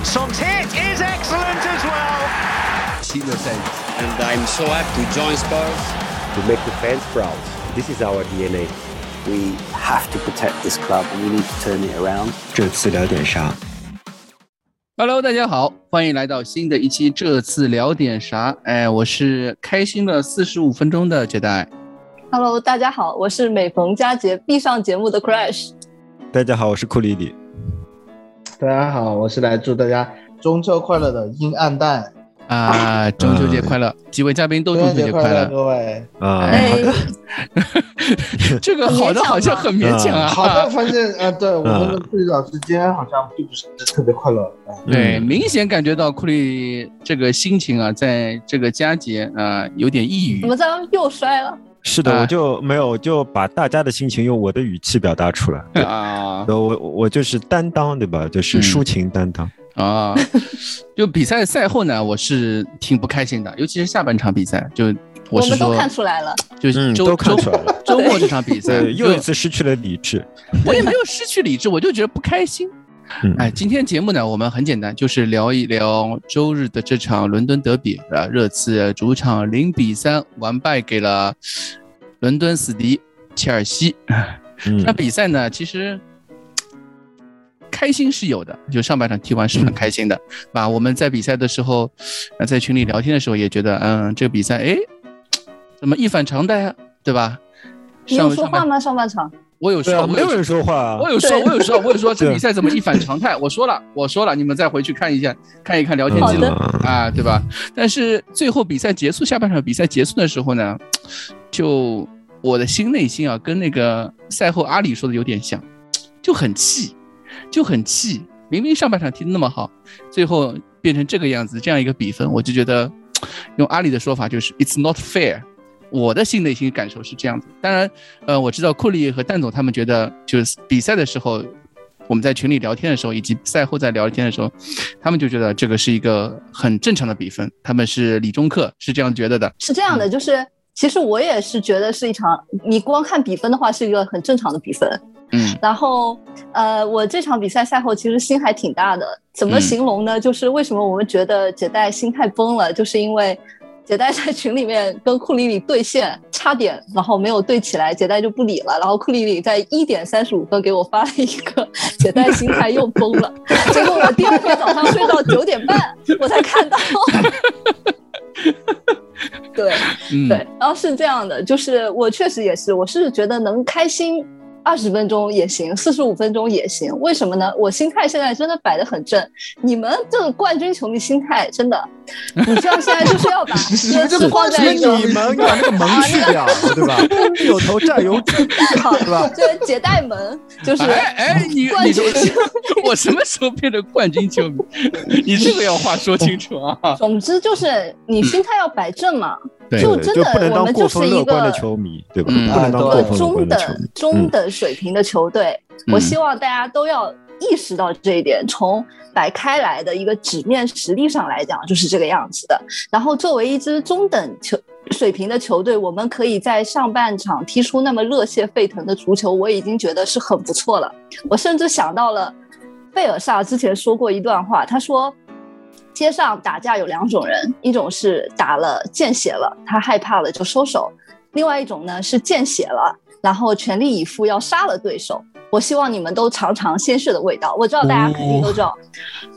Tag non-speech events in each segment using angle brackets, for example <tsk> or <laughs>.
And Son's hit is excellent as well. and I'm so happy to join Spurs. to make the fans proud. This is our DNA. We have to protect this club and we need to turn it around. 这次聊点啥？ Hello，大家好，欢迎来到新的一期。这次聊点啥？哎，我是开心了四十五分钟的杰代。 Hello，大家好，我是每逢佳节必上节目的 Crash。大家好，我是库里里。 大家好，我是来祝大家中秋快乐的阴暗蛋，啊，中秋节快乐！几位嘉宾都中秋节快乐。各位。啊，哎好的，<laughs> 这个好的好像很勉强啊。好的，<laughs> 发现啊，对我们的库里老师今天好像并不是特别快乐。哎对，嗯明显感觉到库里这个心情啊，在这个佳节啊有点抑郁怎。么着又摔了？是的，啊我就没有，我就把大家的心情用我的语气表达出来。啊我我我就是担当，对吧？就是嗯抒情担当。啊！<laughs> 就比赛赛后呢，我是挺不开心的，尤其是下半场比赛，就我是说，我们都看出来了。嗯，就是周都看周出来了。周末这场比赛，又一次失去了理智。我也没有失去理智，我就觉得不开心。嗯哎，今天节目呢，我们很简单，就是聊一聊周日的这场伦敦德比啊，热刺主场零比三完败给了伦敦死敌切尔西。嗯那比赛呢，其实开心是有的，就上半场踢完是很开心的，啊，我们在比赛的时候，啊，在群里聊天的时候也觉得，嗯，这个比赛，哎，怎么一反常态啊，对吧？你有上上半说话吗？上半场？我有说，没有人说话啊。我有说，对我有说，我有说这比赛怎么一反常态？我说了，我说了，你们再回去看一下，看一看聊天记录啊，对吧？但是最后比赛结束，下半场比赛结束的时候呢，就我的心内心啊，跟那个赛后阿里说的有点像，就很气，就很气。明明上半场踢得那么好，最后变成这个样子，这样一个比分，我就觉得用阿里的说法就是 "It's not fair"。我的心内心感受是这样子。当然，呃，我知道库里和蛋总他们觉得，就是比赛的时候，我们在群里聊天的时候，以及赛后在聊天的时候，他们就觉得这个是一个很正常的比分，他们是理中客，是这样觉得的。是这样的，就是其实我也是觉得是一场，你光看比分的话是一个很正常的比分。嗯然后，呃，我这场比赛赛后其实心还挺大的。怎么嗯形容呢？就是为什么我们觉得杰代心态崩了，就是因为杰代在群里面跟库里里对线，差点然后没有对起来，杰代就不理了。然后库里里在一点三十五分给我发了一个杰代心态又崩了，<laughs> 结果我第二天早上睡到九点半我才看到。<laughs> 对，嗯，对，然后是这样的，就是我确实也是，我是觉得能开心二十分钟也行，四十五分钟也行。为什么呢？我心态现在真的摆得很正。你们这个冠军球迷心态真的，<laughs> 你这样现在就是要把 <laughs> 你们 <laughs> 把那个门去掉，对吧？有头债有主，好对吧？就是解带门就是哎哎，你冠军你这个，我什么时候变成冠军球迷？你这个要话说清楚啊！总之就是你心态要摆正嘛。对对就真的不能当我们就是过分乐一个观的球迷，对吧？嗯不能当啊过分乐一个中等观的球迷。中等水平的球队，我嗯希望大家都要意识到这一点。从摆开来的一个纸面实力上来讲，就是这个样子的。然后作为一支中等球水平的球队，我们可以在上半场踢出那么热血沸腾的足球，我已经觉得是很不错了。我甚至想到了贝尔萨之前说过一段话，他说。街上打架有两种人，一种是打了见血了，他害怕了就收手；另外一种呢是见血了，然后全力以赴要杀了对手。我希望你们都尝尝鲜血的味道。我知道大家肯定都知道，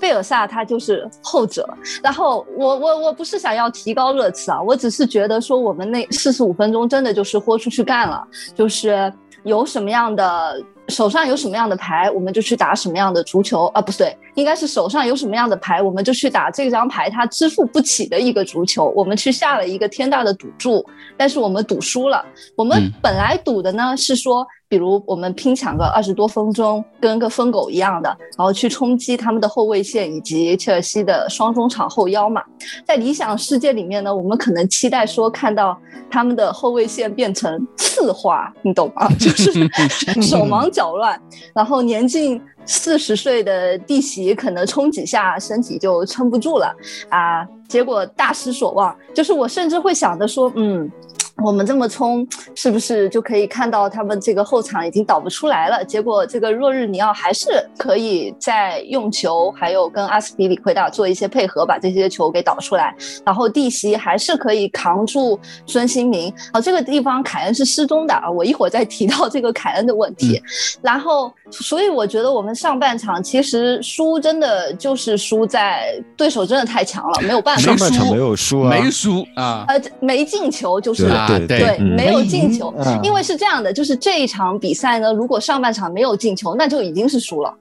贝尔萨他就是后者。然后我我我不是想要提高热词啊，我只是觉得说我们那四十五分钟真的就是豁出去干了，就是有什么样的手上有什么样的牌，我们就去打什么样的足球啊，不对，应该是手上有什么样的牌，我们就去打这张牌它支付不起的一个足球。我们去下了一个天大的赌注，但是我们赌输了。我们嗯本来赌的呢是说，比如我们拼抢个二十多分钟，跟个疯狗一样的，然后去冲击他们的后卫线以及切尔西的双中场后腰嘛。在理想世界里面呢，我们可能期待说看到他们的后卫线变成刺花，你懂吗？<laughs> 就是 <laughs> 手忙脚乱，然后年近四十岁的弟媳可能冲几下身体就撑不住了啊，结果大失所望。就是我甚至会想着说，嗯。我们这么冲，是不是就可以看到他们这个后场已经倒不出来了？结果这个若日尼奥还是可以在用球，还有跟阿斯皮里奎达做一些配合，把这些球给导出来。然后蒂西还是可以扛住孙兴民。啊，这个地方凯恩是失踪的啊，我一会儿再提到这个凯恩的问题。然后，所以我觉得我们上半场其实输真的就是输在对手真的太强了，没有办法。上半场没有输啊，没输啊，呃，没进球就是。对对，没有进球，因为是这样的，就是这一场比赛呢，如果上半场没有进球，那就已经是输了，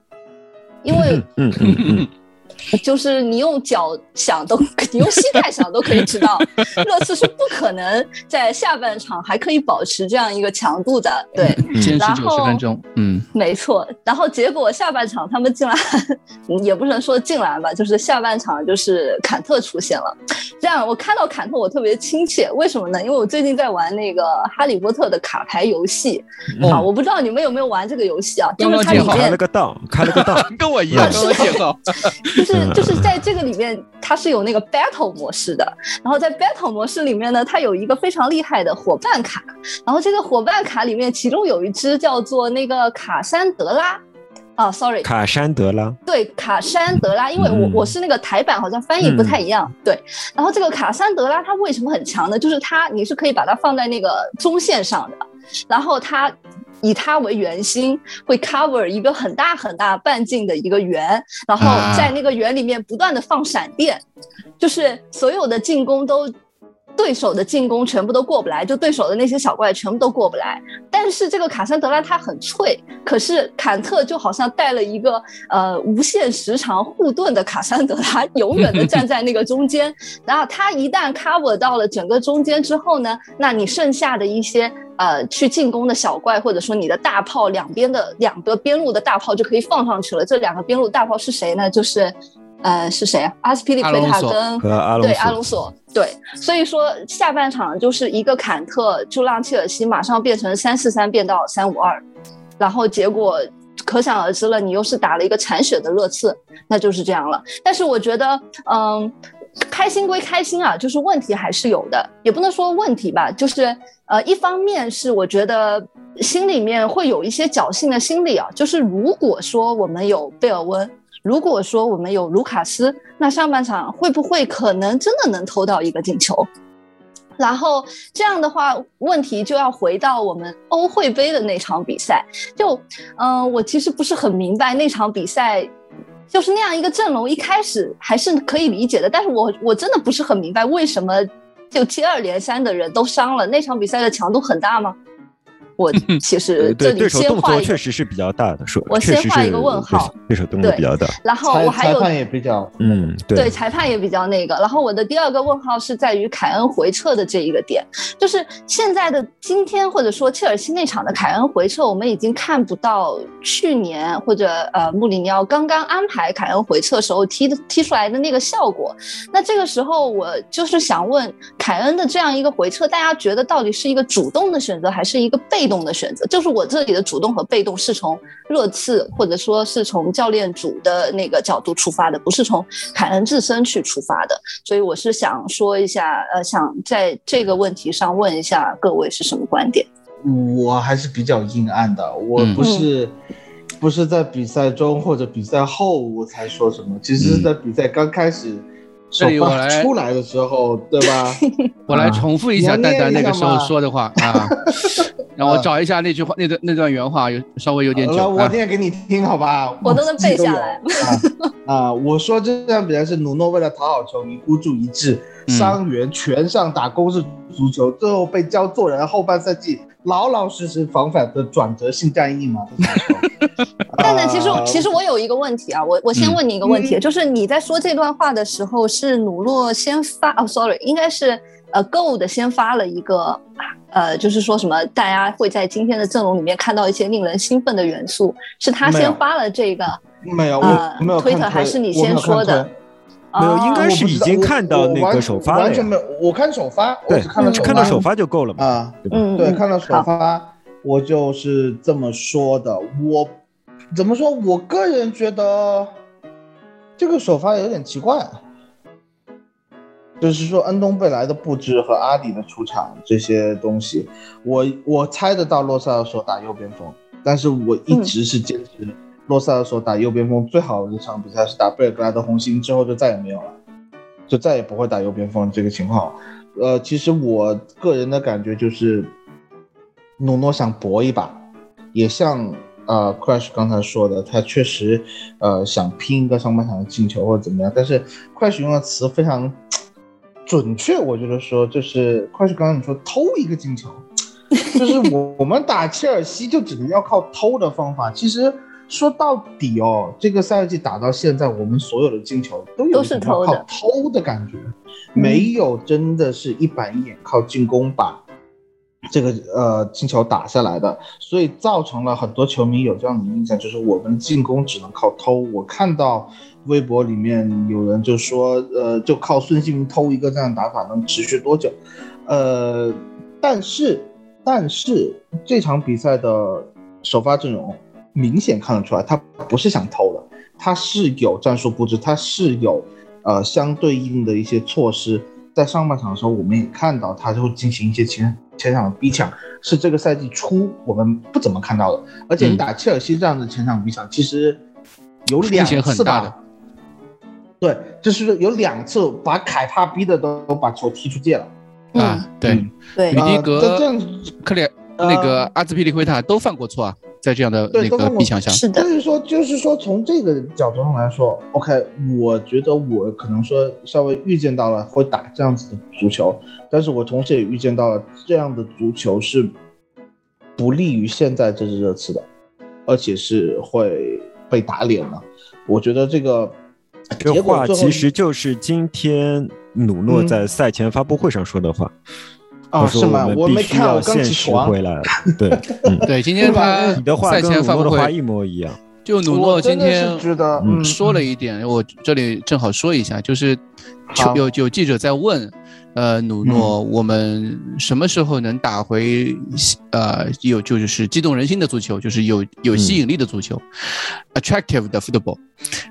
因为嗯嗯嗯。就是你用脚想都，你用膝盖想都可以知道，<laughs> 热刺是不可能在下半场还可以保持这样一个强度的，对。坚持九十分钟，嗯，没错。然后结果下半场他们进来，也不能说进来吧，就是下半场就是坎特出现了。这样我看到坎特我特别亲切，为什么呢？因为我最近在玩那个哈利波特的卡牌游戏啊，我不知道你们有没有玩这个游戏啊？就是它里面开了个档，开了个档，<laughs> 跟我一样，<laughs> 就是在这个里面，它是有那个 battle 模式的。然后在 battle 模式里面呢，它有一个非常厉害的伙伴卡。然后这个伙伴卡里面，其中有一只叫做那个卡山德拉。啊，sorry，卡山德拉。对，卡山德拉，因为我我是那个台版，好像翻译不太一样。对，然后这个卡山德拉它为什么很强呢？就是它你是可以把它放在那个中线上的，然后它。以它为圆心，会 cover 一个很大很大半径的一个圆，然后在那个圆里面不断的放闪电，就是所有的进攻都。对手的进攻全部都过不来，就对手的那些小怪全部都过不来。但是这个卡珊德拉他很脆，可是坎特就好像带了一个呃无限时长护盾的卡珊德拉，永远的 <laughs> 站在那个中间。然后他一旦 cover 到了整个中间之后呢，那你剩下的一些呃去进攻的小怪，或者说你的大炮两边的两个边路的大炮就可以放上去了。这两个边路大炮是谁呢？就是。呃，是谁啊？阿斯皮利奎塔跟对阿隆索，对，所以说下半场就是一个坎特就让切尔西马上变成三四三变到三五二，然后结果可想而知了，你又是打了一个残血的热刺，那就是这样了。但是我觉得，嗯，开心归开心啊，就是问题还是有的，也不能说问题吧，就是呃，一方面是我觉得心里面会有一些侥幸的心理啊，就是如果说我们有贝尔温。如果说我们有卢卡斯，那上半场会不会可能真的能偷到一个进球？然后这样的话，问题就要回到我们欧会杯的那场比赛。就，嗯，我其实不是很明白那场比赛，就是那样一个阵容，一开始还是可以理解的。但是我我真的不是很明白，为什么就接二连三的人都伤了？那场比赛的强度很大吗？我其实这里先画确实是比较大的，说我先画一个问号，对手动作比较大。然后我还有裁判也比较，嗯，对，裁判也比较那个。然后我的第二个问号是在于凯恩回撤的这一个点，就是现在的今天或者说切尔西那场的凯恩回撤，我们已经看不到去年或者呃穆里尼奥刚刚安排凯恩回撤时候踢的踢出来的那个效果。那这个时候我就是想问，凯恩的这样一个回撤，大家觉得到底是一个主动的选择还是一个被？被动的选择就是我这里的主动和被动是从热刺或者说是从教练组的那个角度出发的，不是从凯恩自身去出发的。所以我是想说一下，呃，想在这个问题上问一下各位是什么观点？我还是比较阴暗的，我不是不是在比赛中或者比赛后我才说什么，其实是在比赛刚开始。所以我来出来的时候，对吧？<laughs> 我来重复一下蛋蛋那个时候说的话啊，<laughs> 让我找一下那句话，那段那段原话有稍微有点久，我念给你听，好吧？<laughs> 我都能背下来。啊，我说这段比赛是努诺为了讨好球迷孤注一掷，伤员全上打攻势足球，最后被教做人。后半赛季老老实实防反的转折性战役嘛。<laughs> 蛋蛋，其实其实我有一个问题啊，我我先问你一个问题，就是你在说这段话的时候，是努洛先发哦，sorry，应该是呃，Gold 先发了一个，呃，就是说什么大家会在今天的阵容里面看到一些令人兴奋的元素，是他先发了这个，没有，呃，没有推特还是你先说的？没有，应该是已经看到那个首发了，完全没有，我看首发，对，看到看到首发就够了嘛，啊，嗯，对，看到首发，我就是这么说的，我。怎么说？我个人觉得这个首发有点奇怪，就是说恩东贝莱的布置和阿里的出场这些东西，我我猜得到洛塞尔索打右边锋，但是我一直是坚持洛塞尔索打右边锋最好的一场比赛是打贝尔格莱德红星之后就再也没有了，就再也不会打右边锋这个情况。呃，其实我个人的感觉就是，努诺想搏一把，也像呃 Crash 刚才说的，他确实呃想拼一个上半场的进球或者怎么样，但是 Crash 用的词非常准确，我觉得说就是 Crash 刚刚你说偷一个进球，<laughs> 就是我我们打切尔西就只能要靠偷的方法，其实。说到底哦，这个赛季打到现在，我们所有的进球都有都是一种靠偷的偷的感觉，没有真的是一板一眼靠进攻把这个呃进球打下来的，所以造成了很多球迷有这样的印象，就是我们进攻只能靠偷。我看到微博里面有人就说，呃，就靠孙兴民偷一个这样的打法能持续多久？呃，但是但是这场比赛的首发阵容明显看得出来，他不是想偷的，他是有战术布置，他是有呃相对应的一些措施。在上半场的时候，我们也看到他就会进行一些前前场的逼抢，是这个赛季初我们不怎么看到的。而且你打切尔西这样的前场逼抢，其实有两风险很次大的吧？对，就是有两次把凯帕逼的都都把球踢出界了。啊，对，嗯对吕迪呃格这这样克里呃那个阿兹皮利奎塔都犯过错啊，在这样的那个逼抢下，是的就，是说，就是说，从这个角度上来说，OK，我觉得我可能说稍微预见到了会打这样子的足球，但是我同时也预见到了这样的足球是不利于现在这支热刺的，而且是会被打脸的。我觉得这个这话其实就是今天努诺嗯在赛前发布会上说的话。啊他说是吗？我没看，我刚起床。回来。<laughs> 对，嗯，对，今天他你的话赛跟努前发布会诺的话一模一样。就努诺今天说了一点，我这里正好说一下，就是有有记者在问，呃，努诺，我们什么时候能打回呃有就是激动人心的足球，就是有有吸引力的足球、a t t r a c t i v e 的 football？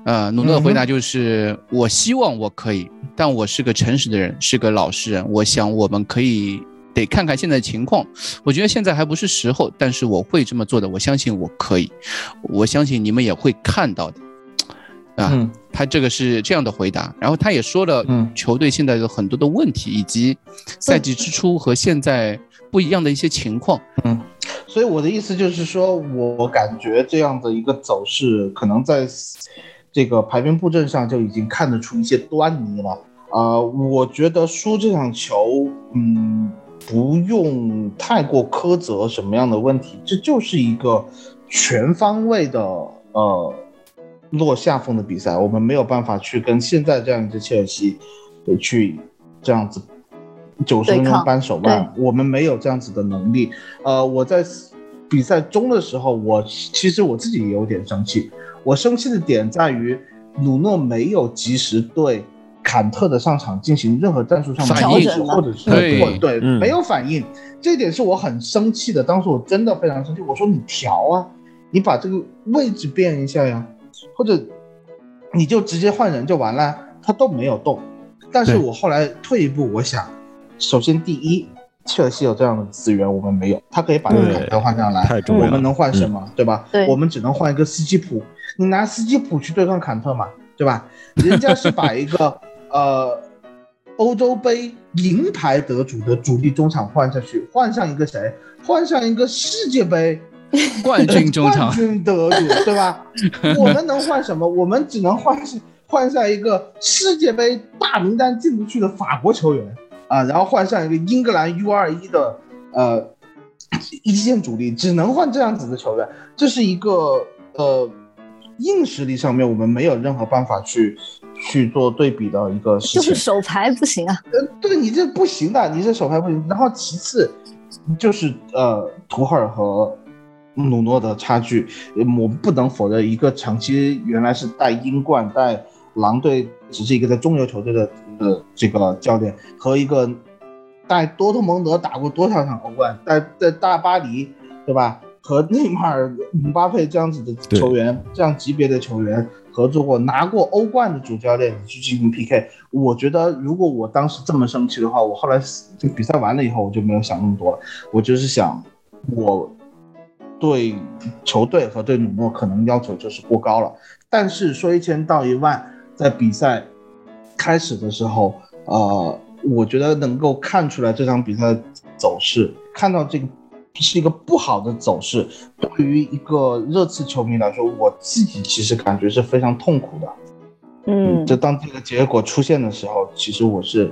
呃，努诺的回答就是，我希望我可以，但我是个诚实的人，是个老实人，我想我们可以。得看看现在情况，我觉得现在还不是时候，但是我会这么做的，我相信我可以，我相信你们也会看到的，啊，嗯他这个是这样的回答，然后他也说了嗯球队现在有很多的问题，以及赛季之初和现在不一样的一些情况。嗯所以我的意思就是说，我感觉这样的一个走势，可能在这个排兵布阵上就已经看得出一些端倪了。啊、我觉得输这场球，嗯，不用太过苛责什么样的问题，这就是一个全方位的呃落下风的比赛。我们没有办法去跟现在这样一支切尔西，呃去这样子九十分钟扳手腕，我们没有这样子的能力。呃，我在比赛中的时候，我其实我自己也有点生气。我生气的点在于，鲁诺没有及时对坎特的上场进行任何战术上的调整或者是对或对、嗯没有反应，这一点是我很生气的。当时我真的非常生气，我说你调啊，你把这个位置变一下呀，或者你就直接换人就完了。他都没有动，但是我后来退一步，我想，首先第一，切尔西有这样的资源，我们没有，他可以把对坎特换上来，我们能换什么，对吧？对我们只能换一个斯基普，你拿斯基普去对抗坎特嘛，对吧？人家是把一个呃欧洲杯银牌得主的主力中场换下去，换上一个谁？换上一个世界杯冠军中场冠，军得主，对吧？我们能换什么？我们只能换换上一个世界杯大名单进不去的法国球员啊，然后换上一个英格兰 U 二一的呃一线主力，只能换这样子的球员。这是一个呃硬实力上面我们没有任何办法去去做对比的一个 <laughs> 事情。就是手牌不行啊。呃，对你这不行的，你这手牌不行。然后其次就是呃，图赫尔和努诺的差距，呃我们不能否认，一个长期原来是带英冠、带狼队，只是一个在中游球队的的这个教练，和一个带多特蒙德打过多少场欧冠，在在大巴黎，对吧？和内马尔、姆巴佩这样子的球员，这样级别的球员，合作过拿过欧冠的主教练去进行 PK。我觉得如果我当时这么生气的话，我后来这个比赛完了以后我就没有想那么多了，我就是想我对球队和对努诺可能要求就是过高了。但是说一千道一万，在比赛开始的时候，呃，我觉得能够看出来这场比赛的走势，看到这个。是一个不好的走势，对于一个热刺球迷来说，我自己其实感觉是非常痛苦的。嗯，就当这个结果出现的时候，其实我是，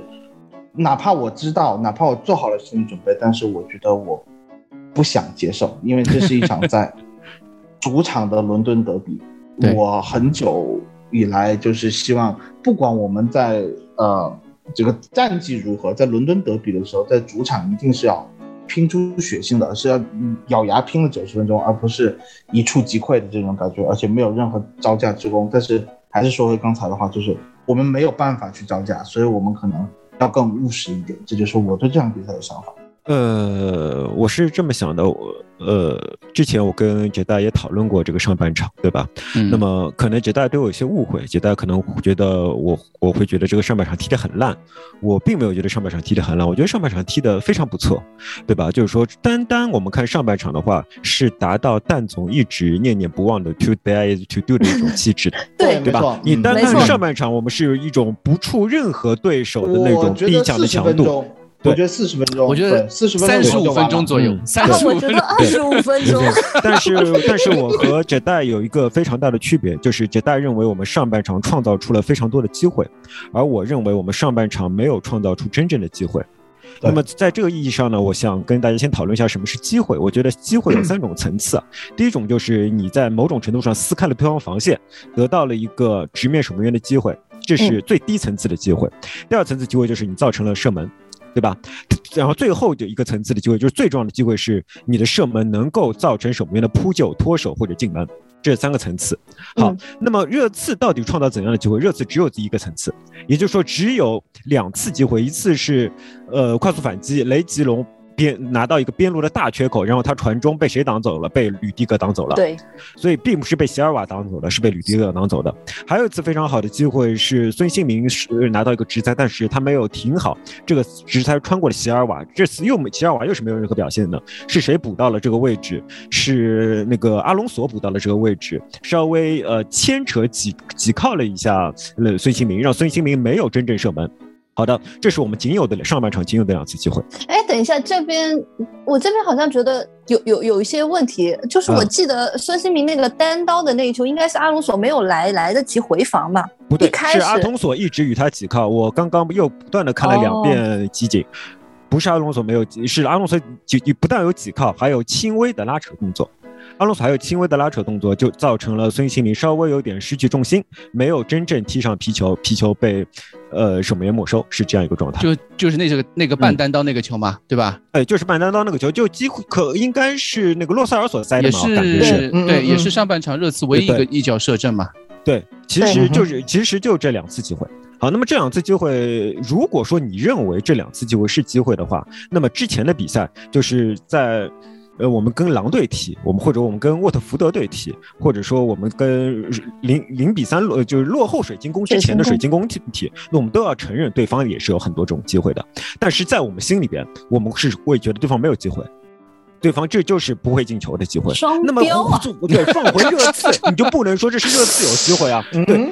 哪怕我知道，哪怕我做好了心理准备，但是我觉得我不想接受，因为这是一场在 <laughs> 主场的伦敦德比。我很久以来就是希望，不管我们在呃这个战绩如何，在伦敦德比的时候，在主场一定是要。拼出血性的是要咬牙拼了九十分钟，而不是一触即溃的这种感觉，而且没有任何招架之功。但是还是说回刚才的话，就是我们没有办法去招架，所以我们可能要更务实一点。这就是我对这场比赛的想法。呃，我是这么想的，我呃，之前我跟杰大也讨论过这个上半场，对吧？嗯。那么可能杰大对我有些误会，杰大可能觉得我我会觉得这个上半场踢得很烂，我并没有觉得上半场踢得很烂，我觉得上半场踢得非常不错，对吧？就是说，单单我们看上半场的话，是达到蛋总一直念念不忘的 “to dare is to do” 的一种气质的，<laughs> 对对吧？你单看上半场，我们是有一种不触任何对手的那种逼抢的强度。我觉得四十分钟，我觉得四十分钟，三十五分钟左右，三十五分钟，二十五分钟。但是，<laughs> 但是我和杰代有一个非常大的区别，就是杰代认为我们上半场创造出了非常多的机会，而我认为我们上半场没有创造出真正的机会。那么，在这个意义上呢，我想跟大家先讨论一下什么是机会。我觉得机会有三种层次，第一种就是你在某种程度上撕开了对方防线，得到了一个直面守门员的机会，这是最低层次的机会。第二层次机会就是你造成了射门。对吧？然后最后的一个层次的机会，就是最重要的机会是你的射门能够造成守门员的扑救、脱手或者进门，这三个层次。好，那么热刺到底创造怎样的机会？热刺只有第一个层次，也就是说只有两次机会，一次是呃快速反击，雷吉隆。边拿到一个边路的大缺口，然后他传中被谁挡走了？被吕迪格挡走了。对，所以并不是被席尔瓦挡走的，是被吕迪格挡走的。还有一次非常好的机会是孙兴民是拿到一个直塞，但是他没有停好，这个直塞穿过了席尔瓦。这次又席尔瓦又是没有任何表现的，是谁补到了这个位置？是那个阿隆索补到了这个位置，稍微呃牵扯挤挤靠了一下呃孙兴民，让孙兴民没有真正射门。好的，这是我们仅有的上半场仅有的两次机会。哎，等一下，这边我这边好像觉得有有有一些问题，就是我记得孙兴民那个单刀的那一球，应该是阿隆索没有来来得及回防吧？不对，是阿隆索一直与他挤靠。我刚刚又不断的看了两遍集锦，不是阿隆索没有，是阿隆索挤不但有挤靠，还有轻微的拉扯动作。阿隆索还有轻微的拉扯动作，就造成了孙兴民稍微有点失去重心，没有真正踢上皮球，皮球被呃守门员没收，是这样一个状态。就就是那个那个半单刀那个球嘛，对吧？哎，就是半单刀那个球，就几乎可应该是那个洛塞尔所塞的嘛，感觉是对，也是上半场热刺唯一一个一脚射正嘛。对，其实就是其实就这两次机会。好，那么这两次机会，如果说你认为这两次机会是机会的话，那么之前的比赛就是在。呃，我们跟狼队踢，我们或者我们跟沃特福德队踢，或者说我们跟零零比三落就是落后水晶宫之前的水晶宫踢，那我们都要承认对方也是有很多这种机会的，但是在我们心里边，我们是会觉得对方没有机会。对方这就是不会进球的机会。那么对放回热刺，<laughs> 你就不能说这是热刺有机会啊？对，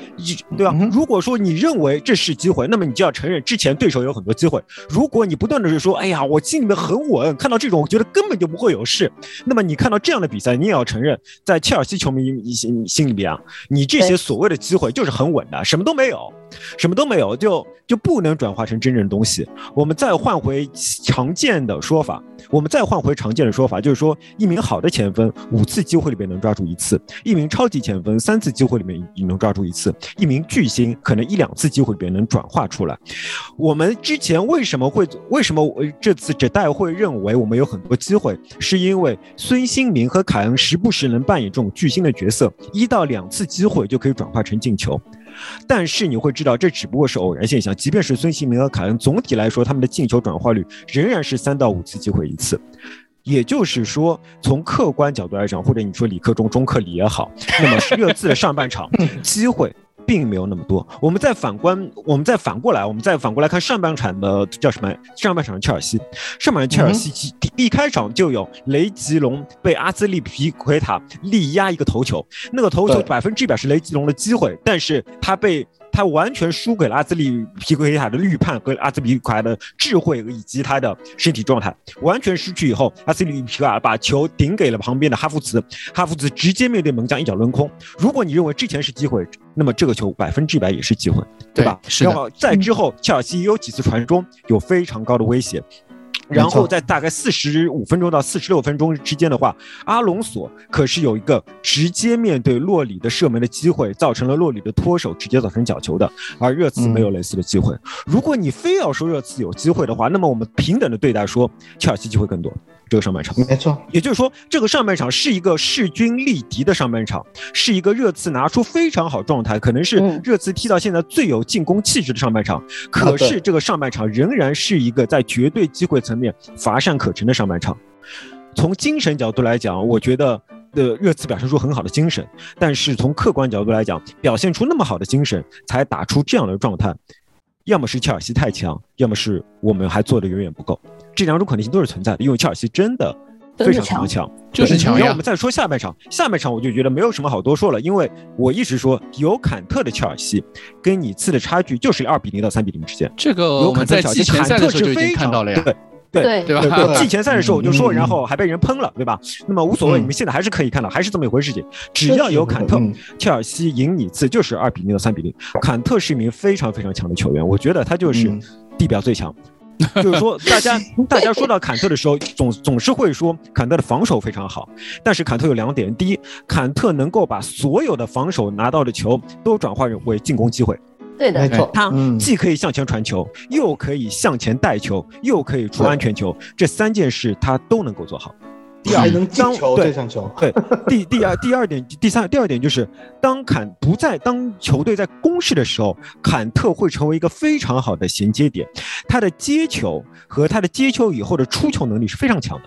对吧？如果说你认为这是机会，那么你就要承认之前对手有很多机会。如果你不断的是说，哎呀，我心里面很稳，看到这种我觉得根本就不会有事，那么你看到这样的比赛，你也要承认，在切尔西球迷心心里边啊，你这些所谓的机会就是很稳的，什么都没有。什么都没有，就就不能转化成真正的东西。我们再换回常见的说法，我们再换回常见的说法，就是说，一名好的前锋，五次机会里面能抓住一次；一名超级前锋，三次机会里面也能抓住一次；一名巨星，可能一两次机会里面能转化出来。我们之前为什么会为什么这次这代会认为我们有很多机会，是因为孙兴民和凯恩时不时能扮演这种巨星的角色，一到两次机会就可以转化成进球。但是你会知道，这只不过是偶然现象。即便是孙兴民和凯恩，总体来说他们的进球转化率仍然是三到五次机会一次。也就是说，从客观角度来讲，或者你说理科中中克理也好，那么热刺的上半场机会并没有那么多。我们再反观，我们再反过来，我们再反过来看上半场的叫什么？上半场的切尔西，上半场切尔西第一开场就有雷吉隆被阿兹利皮奎塔力压一个头球，那个头球百分之一百是雷吉隆的机会，但是他被。他完全输给了阿兹利皮奎塔的预判和阿兹皮奎塔的智慧以及他的身体状态，完全失去以后，阿兹利皮奎塔把球顶给了旁边的哈弗茨，哈弗茨直接面对门将一脚抡空。如果你认为之前是机会，那么这个球百分之一百也是机会，对吧？是的。在之后，切尔西也有几次传中有非常高的威胁。然后在大概四十五分钟到四十六分钟之间的话，阿隆索可是有一个直接面对洛里的射门的机会，造成了洛里的脱手，直接造成角球的。而热刺没有类似的机会。如果你非要说热刺有机会的话，那么我们平等的对待说，切尔西机会更多。这个上半场，没错，也就是说，这个上半场是一个势均力敌的上半场，是一个热刺拿出非常好状态，可能是热刺踢到现在最有进攻气质的上半场。可是这个上半场仍然是一个在绝对机会层面乏善可陈的上半场。从精神角度来讲，我觉得的热刺表现出很好的精神，但是从客观角度来讲，表现出那么好的精神才打出这样的状态，要么是切尔西太强，要么是我们还做的远远不够。这两种可能性都是存在的，因为切尔西真的非常强，就是强然后我们再说下半场，下半场我就觉得没有什么好多说了，因为我一直说有坎特的切尔西跟你次的差距就是二比零到三比零之间。这个我们在季前赛的时候就已经看到了呀。对对对吧？<laughs> 季前赛的时候我就说，然后还被人喷了，对吧？那么无所谓，你们现在还是可以看到，还是这么一回事。情只要有坎特，切尔西赢你次就是二比零到三比零。坎特是一名非常非常强的球员，我觉得他就是地表最强。<laughs> 就是说，大家 <laughs> 大家说到坎特的时候，总总是会说坎特的防守非常好。但是坎特有两点：第一，坎特能够把所有的防守拿到的球都转化为进攻机会。对的，没错，他既可以向前传球，又可以向前带球，又可以出安全球，这三件事他都能够做好。第二，能进球，对上球。对，第第二第二点，第三第二点就是，当坎不在当球队在攻势的时候，坎特会成为一个非常好的衔接点，他的接球和他的接球以后的出球能力是非常强的。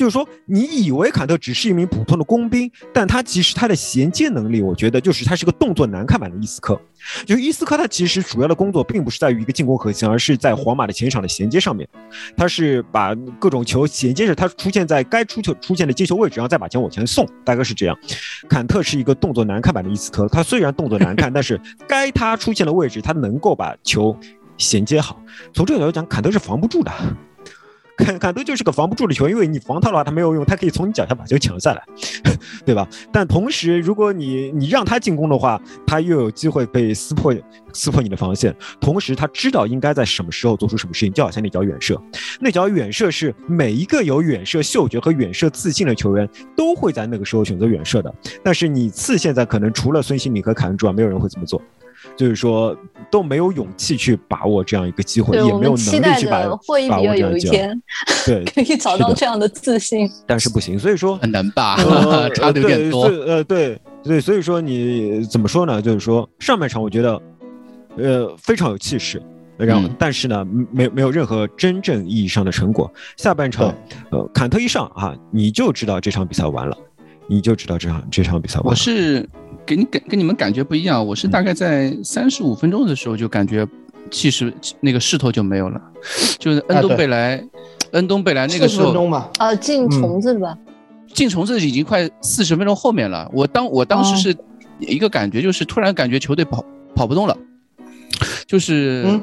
就是说，你以为坎特只是一名普通的工兵，但他其实他的衔接能力，我觉得就是他是个动作难看版的伊斯科。就是伊斯科，他其实主要的工作并不是在于一个进攻核心，而是在皇马的前场的衔接上面。他是把各种球衔接着，他出现在该出球出现的接球位置，然后再把球往前送，大概是这样。坎特是一个动作难看版的伊斯科，他虽然动作难看，但是该他出现的位置，他能够把球衔接好。从这个角度讲，坎特是防不住的。坎坎特就是个防不住的球，因为你防他的话，他没有用，他可以从你脚下把球抢下来，<laughs> 对吧？但同时，如果你你让他进攻的话，他又有机会被撕破撕破你的防线。同时，他知道应该在什么时候做出什么事情，就好像那脚远射，那脚远射是每一个有远射嗅觉和远射自信的球员都会在那个时候选择远射的。但是你次现在可能除了孙兴敏和凯恩之外，没有人会这么做。就是说都没有勇气去把握这样一个机会，也没有能力去把把握这样一天，<laughs> 对，<laughs> 可以找到这样的自信。但是不行，所以说很难吧？<laughs> 差的有点多。呃，对对，所以说你怎么说呢？就是说上半场我觉得，呃，非常有气势，然后但是呢，没没有任何真正意义上的成果。下半场，呃，坎特一上啊，你就知道这场比赛完了，你就知道这场这场比赛完了。我是。给你感跟你们感觉不一样，我是大概在三十五分钟的时候就感觉气势那个势头就没有了，就是恩东贝莱，恩东贝莱那个时候啊进虫子吧，进虫子已经快四十分钟后面了。我当我当时是一个感觉，就是突然感觉球队跑跑不动了，就是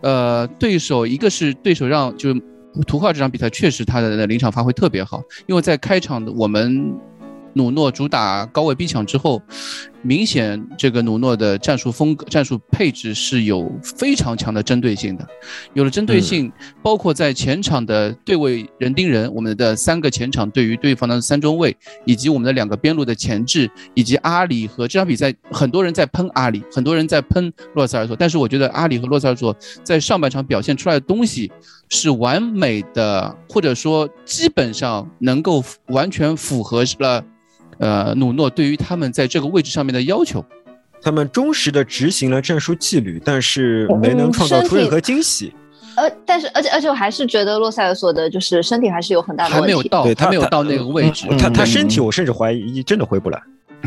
呃对手一个是对手让就是图赫尔这场比赛确实他的临场发挥特别好，因为在开场的我们。努诺主打高位逼抢之后，明显这个努诺的战术风格、战术配置是有非常强的针对性的。有了针对性，包括在前场的对位人盯人，我们的三个前场对于对方的三中卫，以及我们的两个边路的前置，以及阿里和这场比赛，很多人在喷阿里，很多人在喷洛塞尔索，但是我觉得阿里和洛塞尔索在上半场表现出来的东西是完美的，或者说基本上能够完全符合了。呃，努诺对于他们在这个位置上面的要求，他们忠实的执行了战术纪律，但是没能创造出任何惊喜。呃，但是而且而且我还是觉得洛塞尔索的就是身体还是有很大的问题，还没有到，对他没有到那个位置。他他对身体，我甚至怀疑真的回不来。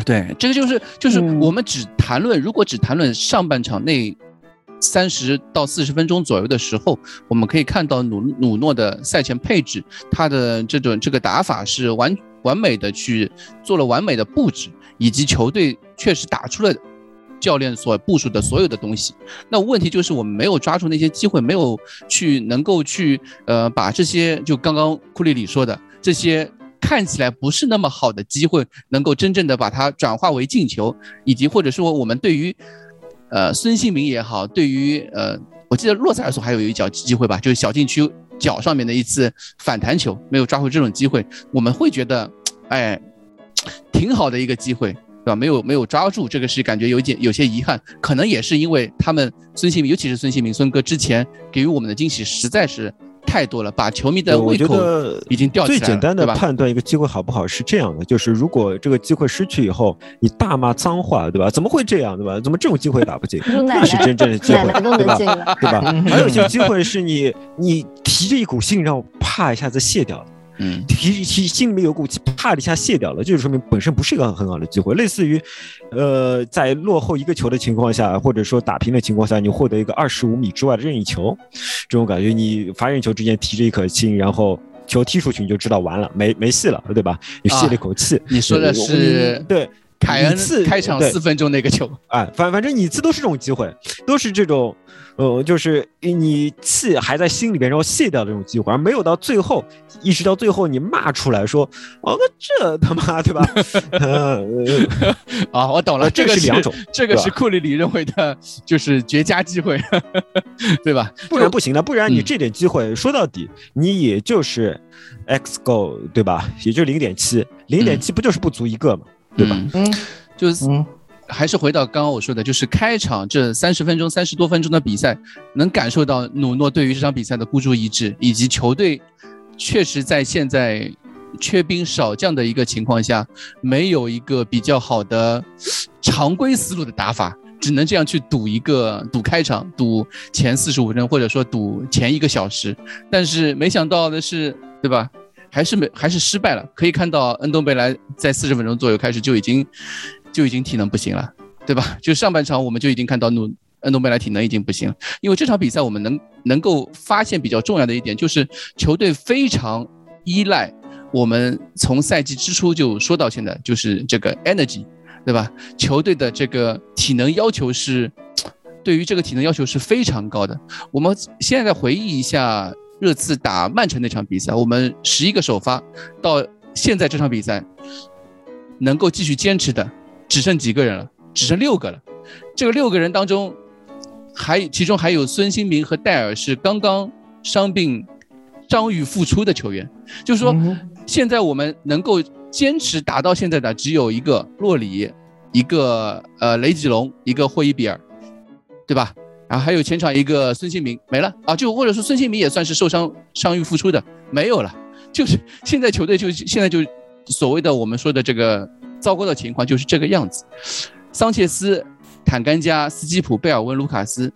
对，这个就是就是嗯我们只谈论，如果只谈论上半场那三十到四十分钟左右的时候，我们可以看到努努诺的赛前配置，他的这种这个打法是完完美的去做了完美的布置，以及球队确实打出了。教练所部署的所有的东西，那问题就是我们没有抓住那些机会，没有去能够去呃把这些就刚刚库里里说的这些看起来不是那么好的机会，能够真正的把它转化为进球，以及或者说我们对于呃孙兴民也好，对于呃我记得洛塞尔索还有一脚机会吧，就是小禁区脚上面的一次反弹球，没有抓住这种机会，我们会觉得 <tsk> 哎 <tsk> 挺好的一个机会。对吧？没有没有抓住，这个是感觉有点有些遗憾，可能也是因为他们孙兴民，尤其是孙兴民孙哥之前给予我们的惊喜实在是太多了，把球迷的我觉胃口得已经吊起来了，最简单的？判断一个机会好不好是这样的，就是如果这个机会失去以后，你大骂脏话，对吧？怎么会这样，对吧？怎么这种机会打不进？<laughs> 那是真正的机会 <laughs> 对吧对吧？<laughs> 还有一些机会是你你提着一股劲，然后啪一下子卸掉了。嗯，提提心里面有股气，啪的一下卸掉了，就是说明本身不是一个很好的机会。类似于，呃，在落后一个球的情况下，或者说打平的情况下，你获得一个二十五米之外的任意球，这种感觉，你罚任意球之前提着一颗心，然后球踢出去，你就知道完了，没没戏了，对吧？你泄了一口气。你说的是对。凯恩一次开场对四分钟那个球，哎，反反正你次都是这种机会，都是这种，呃，就是你气还在心里边，然后卸掉的这种机会，而没有到最后，一直到最后你骂出来说，哦，那这他妈对吧？呃 <laughs> 啊，我懂了，呃这个是两种这个是库里里认为的，就是绝佳机会，<laughs> 对吧？不然不行的，不然你嗯这点机会说到底，你也就是 x go 对吧？也就零点七，零点七不就是不足一个嘛，对吧？嗯嗯就是嗯还是回到刚刚我说的，就是开场这三十分钟、三十多分钟的比赛，能感受到努诺对于这场比赛的孤注一掷，以及球队确实在现在缺兵少将的一个情况下，没有一个比较好的常规思路的打法，只能这样去赌一个赌开场，赌前四十五分钟，或者说赌前一个小时。但是没想到的是，对吧？还是没还是失败了。可以看到恩东贝莱在四十分钟左右开始就已经就已经体能不行了，对吧？就上半场我们就已经看到努恩东贝莱体能已经不行了。因为这场比赛我们能能够发现比较重要的一点就是球队非常依赖我们从赛季之初就说到现在，就是这个 energy，对吧？球队的这个体能要求是对于这个体能要求是非常高的。我们现在回忆一下热刺打曼城那场比赛，我们十一个首发到现在这场比赛能够继续坚持的只剩几个人了，只剩六个了。这个六个人当中，还其中还有孙兴民和戴尔是刚刚伤病伤愈复出的球员，就是说。嗯现在我们能够坚持打到现在的只有一个洛里，一个呃雷吉隆，一个霍伊比尔，对吧？然后还有前场一个孙兴民没了啊，就或者说孙兴民也算是受伤伤愈复出的，没有了。就是现在球队就现在就所谓的我们说的这个糟糕的情况就是这个样子。桑切斯、坦甘加、斯基普、贝尔温、卢卡斯，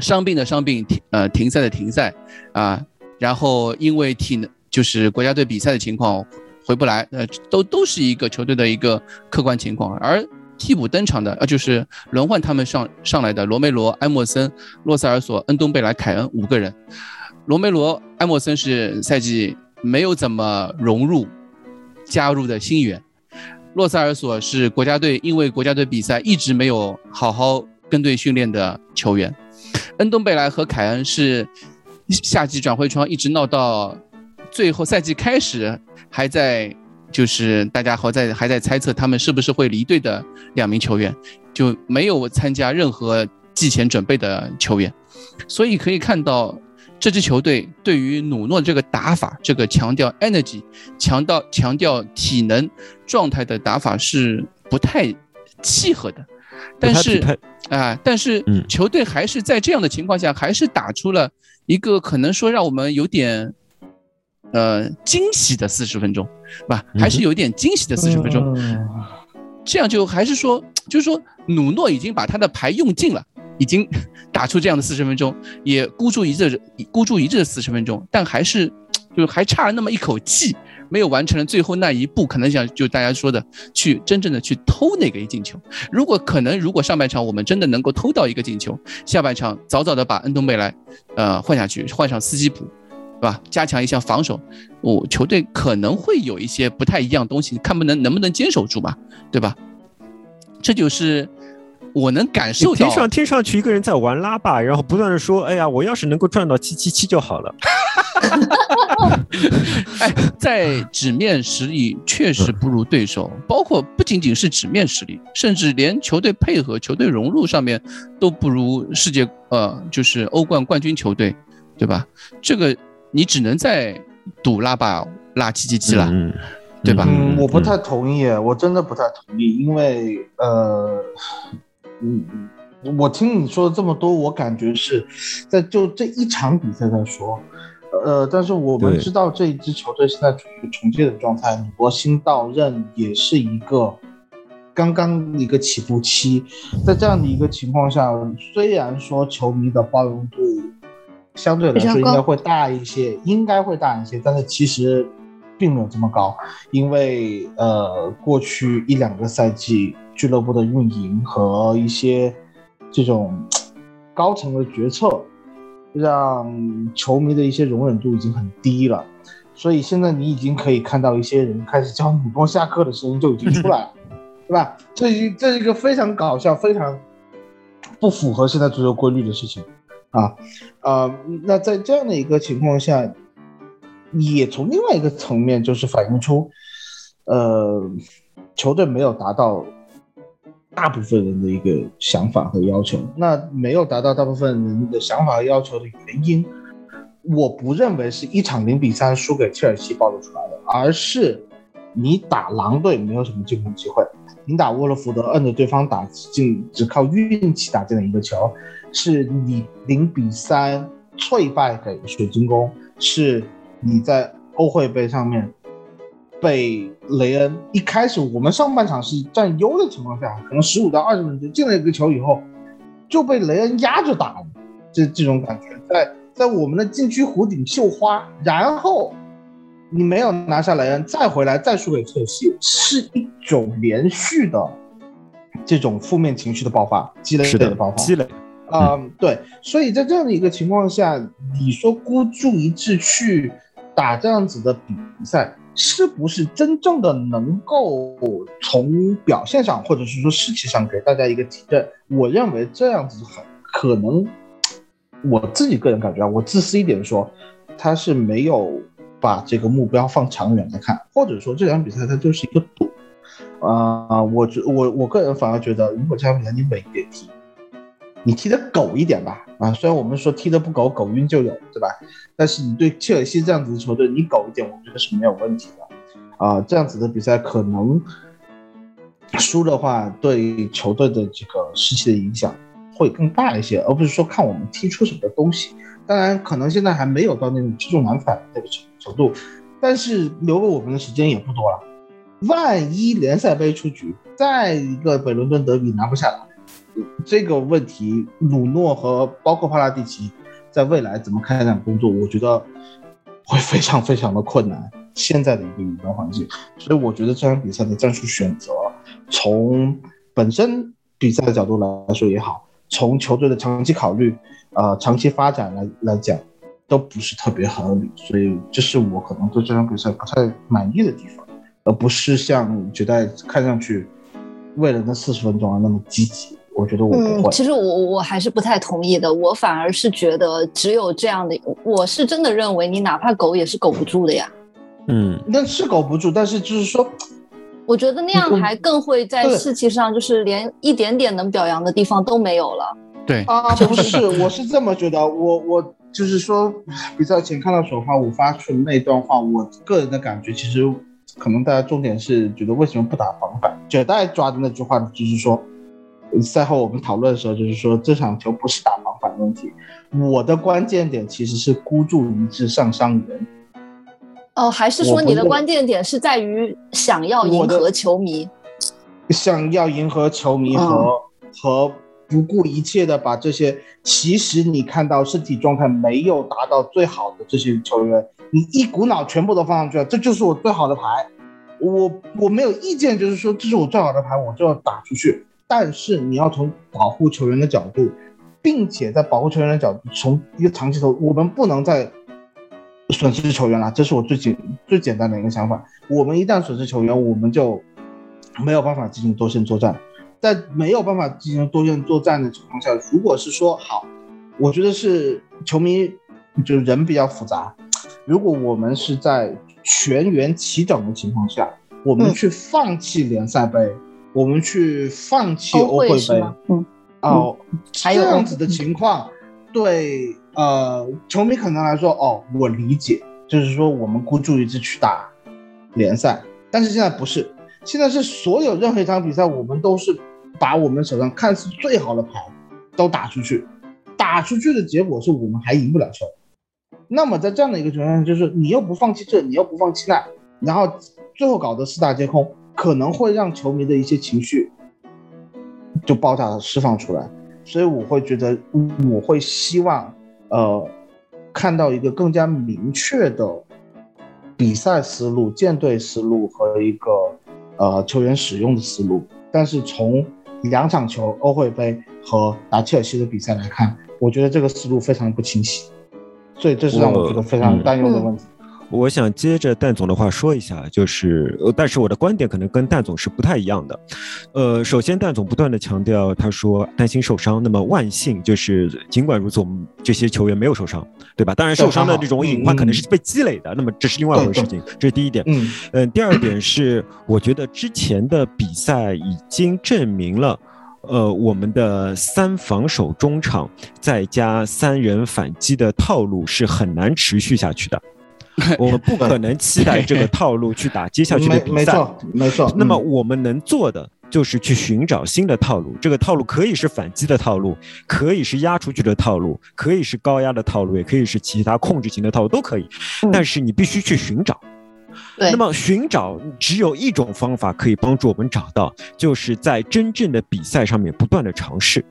伤病的伤病，停呃停赛的停赛啊，然后因为体能。就是国家队比赛的情况回不来，呃，都都是一个球队的一个客观情况。而替补登场的，呃，就是轮换他们上上来的罗梅罗、埃莫森、洛塞尔索、恩东贝莱、凯恩五个人。罗梅罗、埃莫森是赛季没有怎么融入加入的新援，洛塞尔索是国家队因为国家队比赛一直没有好好跟队训练的球员，恩东贝莱和凯恩是夏季转会窗一直闹到。最后赛季开始还在，就是大家还在还在猜测他们是不是会离队的两名球员，就没有参加任何季前准备的球员，所以可以看到这支球队对于努诺这个打法，这个强调 energy、强调强调体能状态的打法是不太契合的，但是啊、呃，但是球队还是在这样的情况下，还是打出了一个可能说让我们有点。呃，惊喜的四十分钟，是吧？还是有一点惊喜的四十分钟，嗯这样就还是说，就是说，努诺已经把他的牌用尽了，已经 <laughs> 打出这样的四十分钟，也孤注一掷，孤注一掷的四十分钟，但还是就是还差了那么一口气，没有完成了最后那一步。可能想就大家说的，去真正的去偷那个一进球。如果可能，如果上半场我们真的能够偷到一个进球，下半场早早的把恩东贝莱呃换下去，换上斯基普，对吧？加强一下防守，我球队可能会有一些不太一样东西，看不能能不能坚守住吧，对吧？这就是我能感受到。天上听上去一个人在玩拉霸，然后不断的说：“哎呀，我要是能够赚到七七七就好了。<laughs> 哎，在纸面实力确实不如对手，包括不仅仅是纸面实力，甚至连球队配合、球队融入上面都不如世界呃，就是欧冠冠军球队，对吧？这个你只能在赌拉霸拉七七七了。嗯对吧？嗯，我不太同意，我真的不太同意，因为呃，嗯，我听你说了这么多，我感觉是在就这一场比赛在说，呃，但是我们知道这一支球队现在处于重建的状态，罗新到任也是一个刚刚一个起步期，在这样的一个情况下，虽然说球迷的包容度相对来说应该会大一些，应该会大一些，但是其实。并没有这么高，因为呃，过去一两个赛季俱乐部的运营和一些这种高层的决策，让球迷的一些容忍度已经很低了。所以现在你已经可以看到一些人开始叫努诺下课的声音就已经出来了，<laughs> 对吧？这一这是一个非常搞笑、非常不符合现在足球规律的事情啊！呃，那在这样的一个情况下。也从另外一个层面，就是反映出，呃，球队没有达到大部分人的一个想法和要求。那没有达到大部分人的想法和要求的原因，我不认为是一场零比三输给切尔西暴露出来的，而是你打狼队没有什么进攻机会，你打沃勒福德摁着对方打进，只靠运气打进了一个球，是你零比三脆败给水晶宫，是。你在欧会杯上面被雷恩一开始，我们上半场是占优的情况下，可能十五到二十分钟进了一个球以后，就被雷恩压着打了，这这种感觉，在在我们的禁区弧顶绣花，然后你没有拿下雷恩，再回来再输给切尔西，是一种连续的这种负面情绪的爆发，积累的爆发，积累。啊、对，所以在这样的一个情况下，你说孤注一掷去。打这样子的比赛，是不是真正的能够从表现上，或者是说士气上给大家一个提振？我认为这样子很可能，我自己个人感觉啊，我自私一点说，他是没有把这个目标放长远来看，或者说这场比赛它就是一个赌。啊、呃，我觉我我个人反而觉得，如果这场比赛你稳一点踢，你踢得狗一点吧。啊，虽然我们说踢得不狗，狗晕就有，对吧？但是你对切尔西这样子的球队，你狗一点，我觉得是没有问题的。啊，这样子的比赛可能输的话，对球队的这个士气的影响会更大一些，而不是说看我们踢出什么东西。当然，可能现在还没有到那种积重难返的那个程程度，但是留给我们的时间也不多了。万一联赛杯出局，再一个北伦敦德比拿不下来。这个问题，鲁诺和包括帕拉蒂奇在未来怎么开展工作，我觉得会非常非常的困难。现在的一个舆论环境，所以我觉得这场比赛的战术选择，从本身比赛的角度来说也好，从球队的长期考虑，呃，长期发展来来讲，都不是特别合理。所以这是我可能对这场比赛不太满意的地方，而不是像绝代看上去为了那四十分钟而那么积极。我觉得我不会。嗯，其实我我还是不太同意的。我反而是觉得只有这样的，我是真的认为你哪怕苟也是苟不住的呀。嗯，那是苟不住，但是就是说，我觉得那样还更会在士气上，就是连一点点能表扬的地方都没有了。对啊，<laughs> 不是，我是这么觉得。我我就是说，比赛前看到首发我发出那段话，我个人的感觉其实可能大家重点是觉得为什么不打防反？绝代抓的那句话就是说。赛后我们讨论的时候，就是说这场球不是打防反的问题，我的关键点其实是孤注一掷上伤员。哦，还是说你的关键点是在于想要迎合球迷？想要迎合球迷和、嗯、和不顾一切的把这些其实你看到身体状态没有达到最好的这些球员，你一股脑全部都放上去了，这就是我最好的牌，我我没有意见，就是说这是我最好的牌，我就要打出去。但是你要从保护球员的角度，并且在保护球员的角度，从一个长期投，我们不能再损失球员了，这是我最简最简单的一个想法。我们一旦损失球员，我们就没有办法进行多线作战。在没有办法进行多线作战的情况下，如果是说好，我觉得是球迷就是人比较复杂。如果我们是在全员齐整的情况下，我们去放弃联赛杯，我们去放弃欧会杯，嗯，哦，这样子的情况，对呃球迷可能来说，哦，我理解，就是说我们孤注一掷去打联赛，但是现在不是，现在是所有任何一场比赛，我们都是。把我们手上看似最好的牌都打出去，打出去的结果是我们还赢不了球。那么在这样的一个情况下，就是你又不放弃这，你又不放弃那，然后最后搞得四大皆空，可能会让球迷的一些情绪就爆炸的释放出来。所以我会觉得，我会希望呃看到一个更加明确的比赛思路、舰队思路和一个呃球员使用的思路。但是从两场球欧会杯和打切尔西的比赛来看，我觉得这个思路非常不清晰，所以这是让我觉得非常担忧的问题。我想接着蛋总的话说一下，就是，但是我的观点可能跟蛋总是不太一样的。呃，首先蛋总不断的强调，他说担心受伤，那么万幸就是尽管如此，我们这些球员没有受伤，对吧？当然受伤的这种隐患可能是被积累的，那么这是另外一回事情，这是第一点。嗯，嗯，第二点是，我觉得之前的比赛已经证明了，呃，我们的三防守中场再加三人反击的套路是很难持续下去的。<laughs> 我们不可能期待这个套路去打接下去的比赛。没错，没错。那么我们能做的就是去寻找新的套路。这个套路可以是反击的套路，可以是压出去的套路，可以是高压的套路，也可以是其他控制型的套路，都可以。但是你必须去寻找。那么寻找只有一种方法可以帮助我们找到，就是在真正的比赛上面不断的尝试。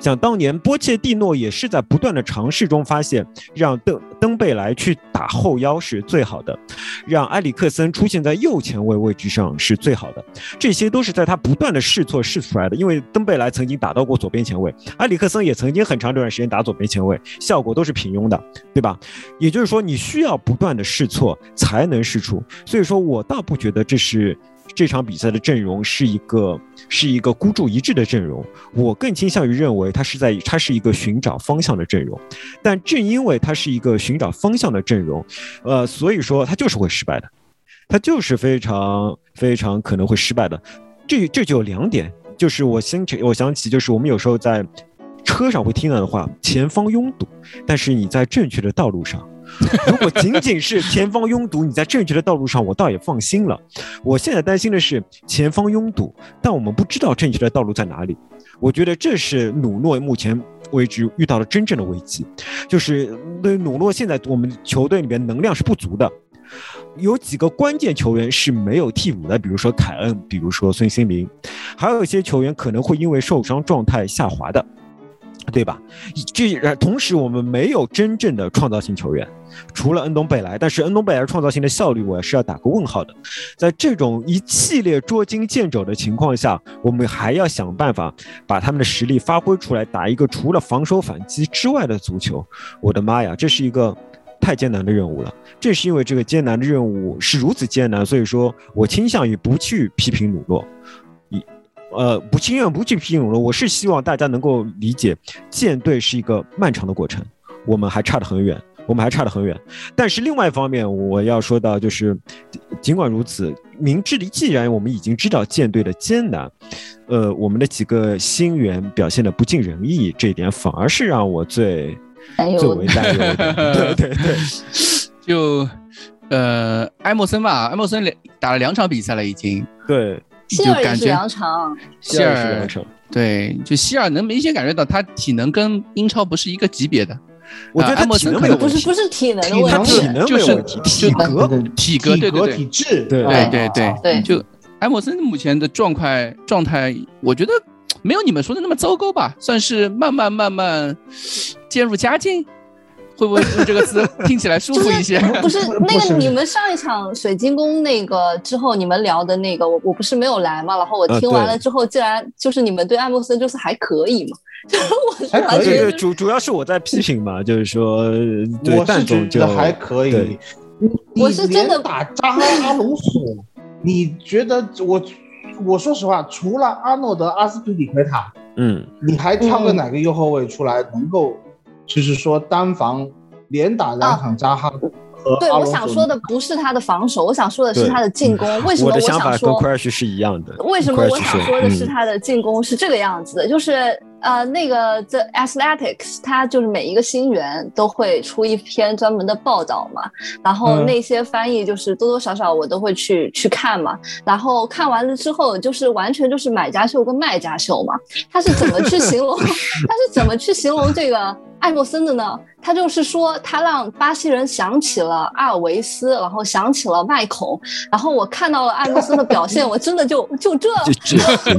想当年波切蒂诺也是在不断的尝试中发现，让登登贝莱去打后腰是最好的，让埃里克森出现在右前卫位置上是最好的，这些都是在他不断的试错试出来的。因为登贝莱曾经打到过左边前卫，埃里克森也曾经很长一段时间打左边前卫，效果都是平庸的，对吧？也就是说，你需要不断的试错才能试出。所以说我倒不觉得这是。这场比赛的阵容是一个是一个孤注一掷的阵容，我更倾向于认为它是在它是一个寻找方向的阵容，但正因为它是一个寻找方向的阵容，呃，所以说它就是会失败的，它就是非常非常可能会失败的。这这就有两点，就是我心起我想起就是我们有时候在车上会听到的话，前方拥堵，但是你在正确的道路上。<laughs> 如果仅仅是前方拥堵，你在正确的道路上，我倒也放心了。我现在担心的是前方拥堵，但我们不知道正确的道路在哪里。我觉得这是努诺目前为止遇到了真正的危机，就是对努诺现在我们球队里面能量是不足的，有几个关键球员是没有替补的，比如说凯恩，比如说孙兴民，还有一些球员可能会因为受伤状态下滑的。对吧？这同时我们没有真正的创造性球员，除了恩东贝莱，但是恩东贝莱创造性的效率我是要打个问号的。在这种一系列捉襟见肘的情况下，我们还要想办法把他们的实力发挥出来，打一个除了防守反击之外的足球。我的妈呀，这是一个太艰难的任务了。正是因为这个艰难的任务是如此艰难，所以说我倾向于不去批评努诺。呃，不情愿不去批评了。我是希望大家能够理解，建队是一个漫长的过程，我们还差得很远，我们还差得很远。但是另外一方面，我要说到就是，尽管如此，明智的，既然我们已经知道舰队的艰难，呃，我们的几个新援表现的不尽人意，这一点反而是让我最最为担忧的。<laughs> 对对对，<laughs> 就呃，埃默森吧，埃默森两打了两场比赛了，已经对。希尔也是两场，希尔对，就希尔能明显感觉到他体能跟英超不是一个级别的。我觉得他体能不是不是体能的问题，体能就是体格体格对对体质对对对对，就埃莫森目前的状态状态，我觉得没有你们说的那么糟糕吧，算是慢慢慢慢渐入佳境。会不会用这个词听起来舒服一些？不是 <laughs> 那个你们上一场水晶宫那个之后，你们聊的那个，我我不是没有来嘛？然后我听完了之后，竟然就是你们对艾默森就是还可以嘛？<laughs> 就是我还可以，主主要是我在批评嘛，<laughs> 就是说，我是觉得还可以。我是真的打扎哈阿隆索，你觉得我？我说实话，除了阿诺德、阿斯皮里奎塔，嗯，你还挑个哪个右后卫出来能够？就是说单防连打两场扎哈和对，我想说的不是他的防守，我想说的是他的进攻。为什么我想说？跟 Crash 是一样的。为什么我想说的是他的进攻是这个样子的？就是呃，那个 The Athletics，他就是每一个新员都会出一篇专门的报道嘛，然后那些翻译就是多多少少我都会去去看嘛，然后看完了之后就是完全就是买家秀跟卖家秀嘛。他是怎么去形容？<laughs> 他是怎么去形容这个？艾默森的呢？他就是说，他让巴西人想起了阿尔维斯，然后想起了麦孔，然后我看到了艾默森的表现，<laughs> 我真的就就这，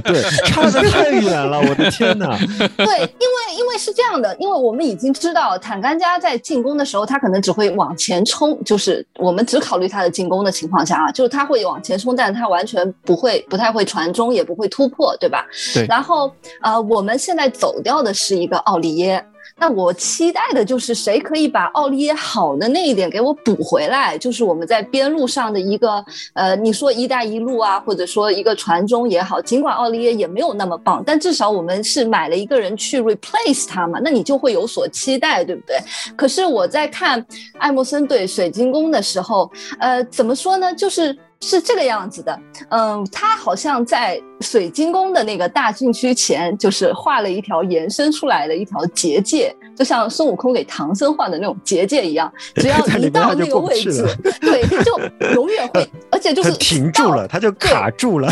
对，<laughs> 差的太远了，我的天哪！对，因为因为是这样的，因为我们已经知道坦甘加在进攻的时候，他可能只会往前冲，就是我们只考虑他的进攻的情况下啊，就是他会往前冲，但他完全不会，不太会传中，也不会突破，对吧？对。然后呃，我们现在走掉的是一个奥利耶。那我期待的就是谁可以把奥利耶好的那一点给我补回来，就是我们在边路上的一个呃，你说“一带一路”啊，或者说一个传中也好，尽管奥利耶也没有那么棒，但至少我们是买了一个人去 replace 他嘛，那你就会有所期待，对不对？可是我在看艾默森对水晶宫的时候，呃，怎么说呢？就是。是这个样子的，嗯，他好像在水晶宫的那个大禁区前，就是画了一条延伸出来的一条结界，就像孙悟空给唐僧画的那种结界一样。只要 <laughs> 一到那个位置，对，他就永远会，<laughs> 而且就是停住了，他就卡住了。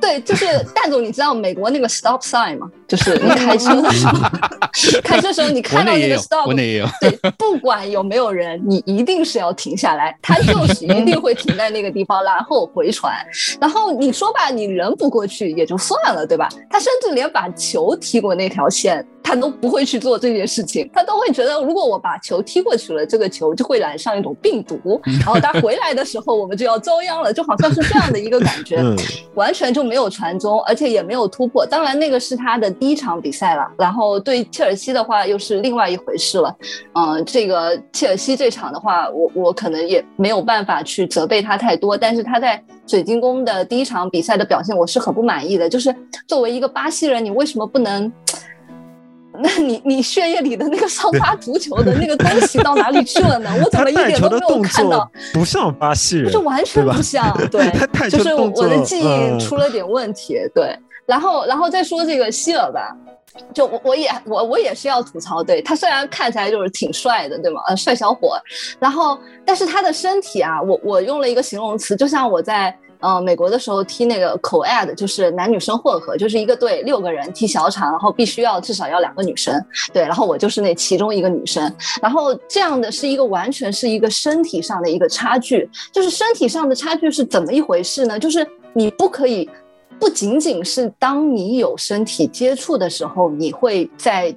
对，就是蛋总，你知道美国那个 stop sign 吗？就是你开车的时候，<laughs> 开车时候你看到那个 stop，对，不管有没有人，你一定是要停下来，他就是一定会停在那个地方，然后回传。然后你说吧，你人不过去也就算了，对吧？他甚至连把球踢过那条线。他都不会去做这件事情，他都会觉得，如果我把球踢过去了，这个球就会染上一种病毒，然后他回来的时候，我们就要遭殃了，就好像是这样的一个感觉，<laughs> 完全就没有传中，而且也没有突破。当然，那个是他的第一场比赛了，然后对切尔西的话又是另外一回事了。嗯，这个切尔西这场的话，我我可能也没有办法去责备他太多，但是他在水晶宫的第一场比赛的表现，我是很不满意的。就是作为一个巴西人，你为什么不能？那你你血液里的那个桑巴足球的那个东西到哪里去了呢？我怎么一点都没有看到？不像巴西人，<laughs> 就完全不像。对，就是我的记忆出了点问题。对，然后然后再说这个希尔吧，就我我也我我也是要吐槽，对他虽然看起来就是挺帅的，对吗？呃，帅小伙，然后但是他的身体啊，我我用了一个形容词，就像我在。呃，美国的时候踢那个 co-ed，就是男女生混合，就是一个队六个人踢小场，然后必须要至少要两个女生。对，然后我就是那其中一个女生。然后这样的是一个完全是一个身体上的一个差距，就是身体上的差距是怎么一回事呢？就是你不可以，不仅仅是当你有身体接触的时候，你会在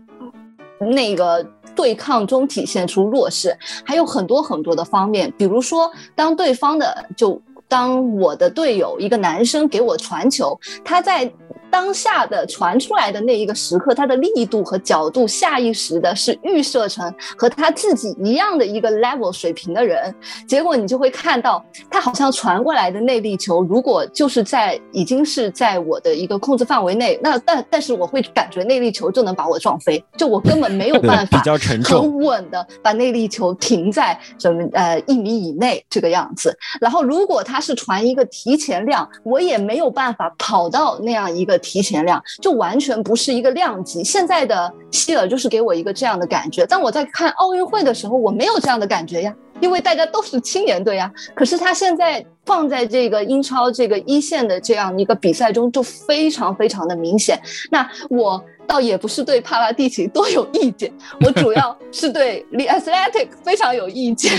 那个对抗中体现出弱势，还有很多很多的方面，比如说当对方的就。当我的队友一个男生给我传球，他在。当下的传出来的那一个时刻，它的力度和角度，下意识的是预设成和他自己一样的一个 level 水平的人，结果你就会看到他好像传过来的内力球，如果就是在已经是在我的一个控制范围内，那但但是我会感觉内力球就能把我撞飞，就我根本没有办 <laughs> 法很稳的把内力球停在什么呃一米以内这个样子。然后如果他是传一个提前量，我也没有办法跑到那样一个。提前量就完全不是一个量级。现在的希尔就是给我一个这样的感觉。当我在看奥运会的时候，我没有这样的感觉呀，因为大家都是青年队呀。可是他现在放在这个英超这个一线的这样一个比赛中，就非常非常的明显。那我倒也不是对帕拉蒂奇多有意见，我主要是对 The Athletic 非常有意见。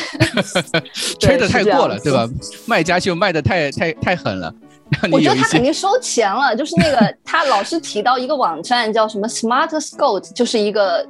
<laughs> 吹的太过了，对吧？<laughs> 卖家秀卖的太太太狠了。我觉得他肯定收钱了，就是那个 <laughs> 他老是提到一个网站叫什么 Smart Scout，就是一个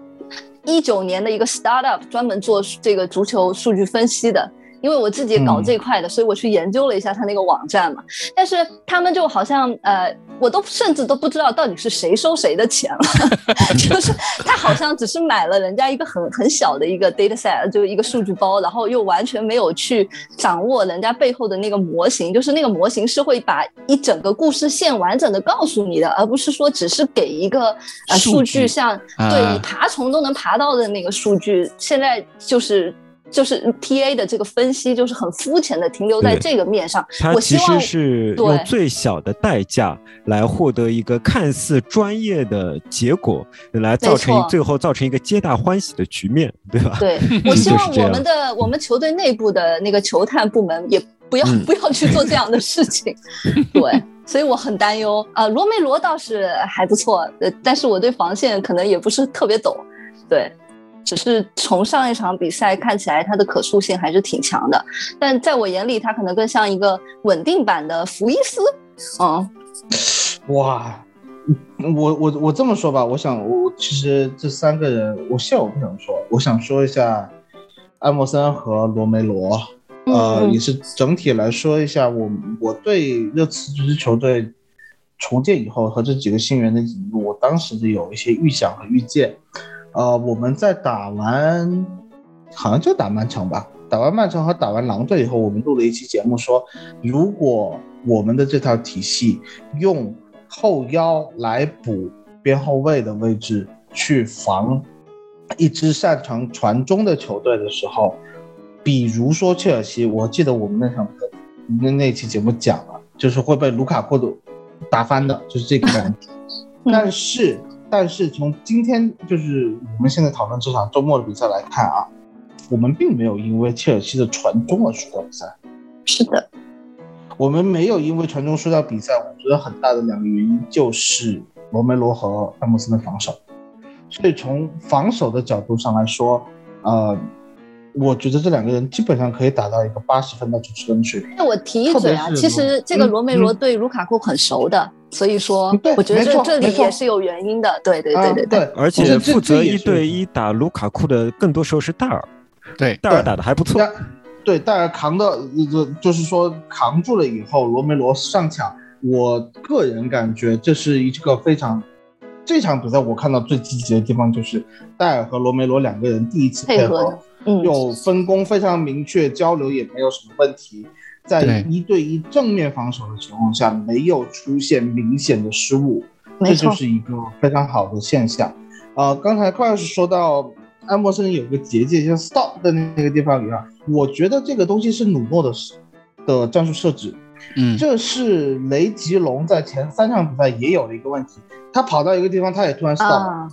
一九年的一个 startup，专门做这个足球数据分析的。因为我自己搞这块的，所以我去研究了一下他那个网站嘛。但是他们就好像呃，我都甚至都不知道到底是谁收谁的钱了。<laughs> 就是他好像只是买了人家一个很很小的一个 data set，就一个数据包，然后又完全没有去掌握人家背后的那个模型。就是那个模型是会把一整个故事线完整的告诉你的，而不是说只是给一个呃数据，像对你爬虫都能爬到的那个数据。现在就是。就是 T A 的这个分析，就是很肤浅的停留在这个面上。它其实是用最小的代价来获得一个看似专业的结果，来造成最后造成一个皆大欢喜的局面，对吧？对，<laughs> 我希望我们的我们球队内部的那个球探部门也不要不要去做这样的事情。<laughs> 对，所以我很担忧啊。罗梅罗倒是还不错，呃，但是我对防线可能也不是特别懂。对。只是从上一场比赛看起来，他的可塑性还是挺强的，但在我眼里，他可能更像一个稳定版的福伊斯。嗯，哇，我我我这么说吧，我想我其实这三个人，我现在我不想说，我想说一下艾默森和罗梅罗，呃，也是整体来说一下我我对热刺这支球队重建以后和这几个新员的引入，我当时的有一些预想和预见。呃，我们在打完，好像就打曼城吧。打完曼城和打完狼队以后，我们录了一期节目，说如果我们的这套体系用后腰来补边后卫的位置去防一支擅长传中的球队的时候，比如说切尔西，我记得我们那场那那期节目讲了，就是会被卢卡库打翻的，就是这个感觉。但是。但是从今天就是我们现在讨论这场周末的比赛来看啊，我们并没有因为切尔西的传中而输掉比赛。是的，我们没有因为传中输掉比赛。我觉得很大的两个原因就是罗梅罗和埃姆森的防守。所以从防守的角度上来说，呃，我觉得这两个人基本上可以达到一个八十分到九十分的水平。那我提一嘴啊，其实这个罗梅罗对卢卡库很熟的。所以说，我觉得这这里也是有原因的。对对对对对。而且负责一对一打卢卡库的，更多时候是戴尔。对，戴尔打的还不错。对，戴尔扛的，就就是说扛住了以后，罗梅罗上抢。我个人感觉这是一个非常，这场比赛我看到最积极的地方就是戴尔和罗梅罗两个人第一次配合，有分工非常明确，交流也没有什么问题。在一对一正面防守的情况下，没有出现明显的失误，这就是一个非常好的现象。呃，刚才快老师说到安默森有个结界，像 stop 的那个地方一样，我觉得这个东西是努诺的的战术设置。嗯，这是雷吉隆在前三场比赛也有的一个问题，他跑到一个地方，他也突然 stop，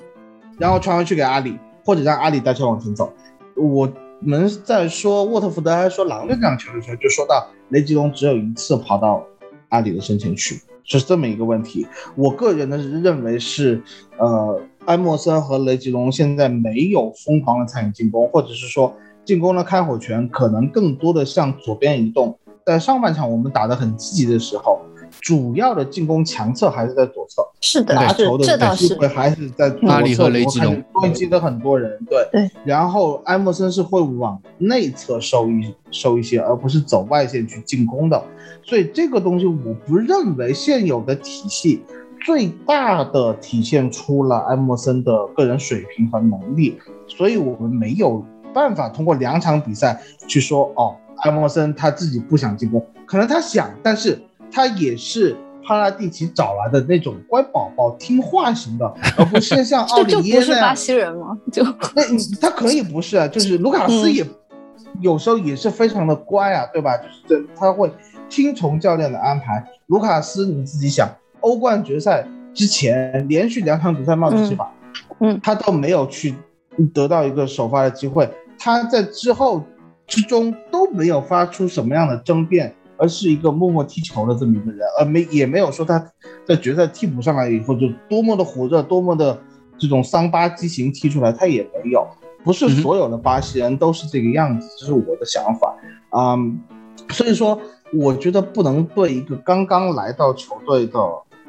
然后传回去给阿里，或者让阿里带球往前走。我。我们在说沃特福德还是说狼队这场球的时候，就说到雷吉隆只有一次跑到阿里的身前去，是这么一个问题。我个人呢认为是，呃，埃默森和雷吉隆现在没有疯狂的参与进攻，或者是说进攻的开火权可能更多的向左边移动。在上半场我们打得很积极的时候。主要的进攻强侧还是在左侧，是的，拿球的机会还是在左侧，和雷吉隆堆积的很多人，对对。然后埃默森是会往内侧收一收一些，而不是走外线去进攻的。所以这个东西我不认为现有的体系最大的体现出了埃默森的个人水平和能力。所以我们没有办法通过两场比赛去说，哦，埃默森他自己不想进攻，可能他想，但是。他也是帕拉蒂奇找来的那种乖宝宝、听话型的，<laughs> 而不是像奥里耶那样。就不是巴西人吗？就那他可以不是啊，就是卢卡斯也有时候也是非常的乖啊，对吧？就是这他会听从教练的安排。卢卡斯，你自己想，欧冠决赛之前连续两场比赛帽子戏法，嗯，他都没有去得到一个首发的机会，他在之后之中都没有发出什么样的争辩。而是一个默默踢球的这么一个人，而没也没有说他在决赛替补上来以后就多么的火热，多么的这种桑巴激情踢出来，他也没有。不是所有的巴西人都是这个样子，这是我的想法啊。所以说，我觉得不能对一个刚刚来到球队的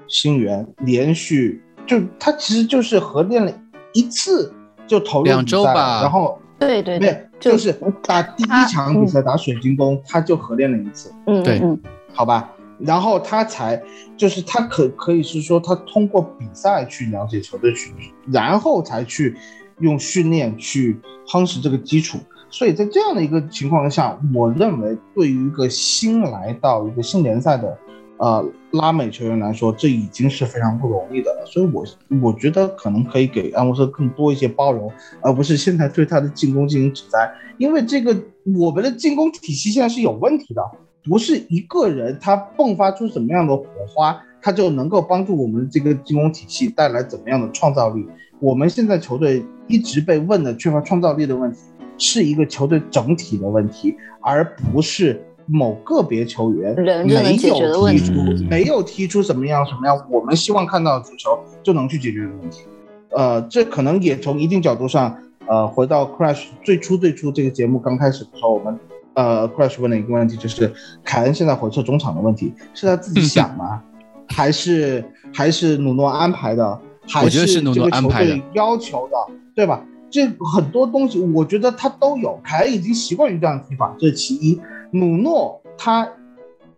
新援连续就他其实就是合练了一次就投入两周吧然后对对对，就是打第一场比赛打水晶宫，他就合练了一次，嗯对嗯好吧？然后他才就是他可可以是说他通过比赛去了解球队群，然后才去用训练去夯实这个基础。所以在这样的一个情况下，我认为对于一个新来到一个新联赛的呃拉美球员来说，这已经是非常不容易的了。所以我我觉得可能可以给安沃瑟更多一些包容，而不是现在对他的进攻进行指摘，因为这个我们的进攻体系现在是有问题的。不是一个人他迸发出什么样的火花，他就能够帮助我们这个进攻体系带来怎么样的创造力。我们现在球队一直被问的缺乏创造力的问题，是一个球队整体的问题，而不是某个别球员人没有踢出嗯没有踢出什么样什么样我们希望看到的足球就能去解决的问题。呃，这可能也从一定角度上，呃，回到 Crash 最初最初这个节目刚开始的时候，我们呃 Crash 问了一个问题，就是凯恩现在回撤中场的问题，是他自己想吗？<laughs> 还是还是努诺安排的？还是这个球安排的队要求的，对吧？这很多东西，我觉得他都有。凯恩已经习惯于这样的踢法，这是其一。努诺他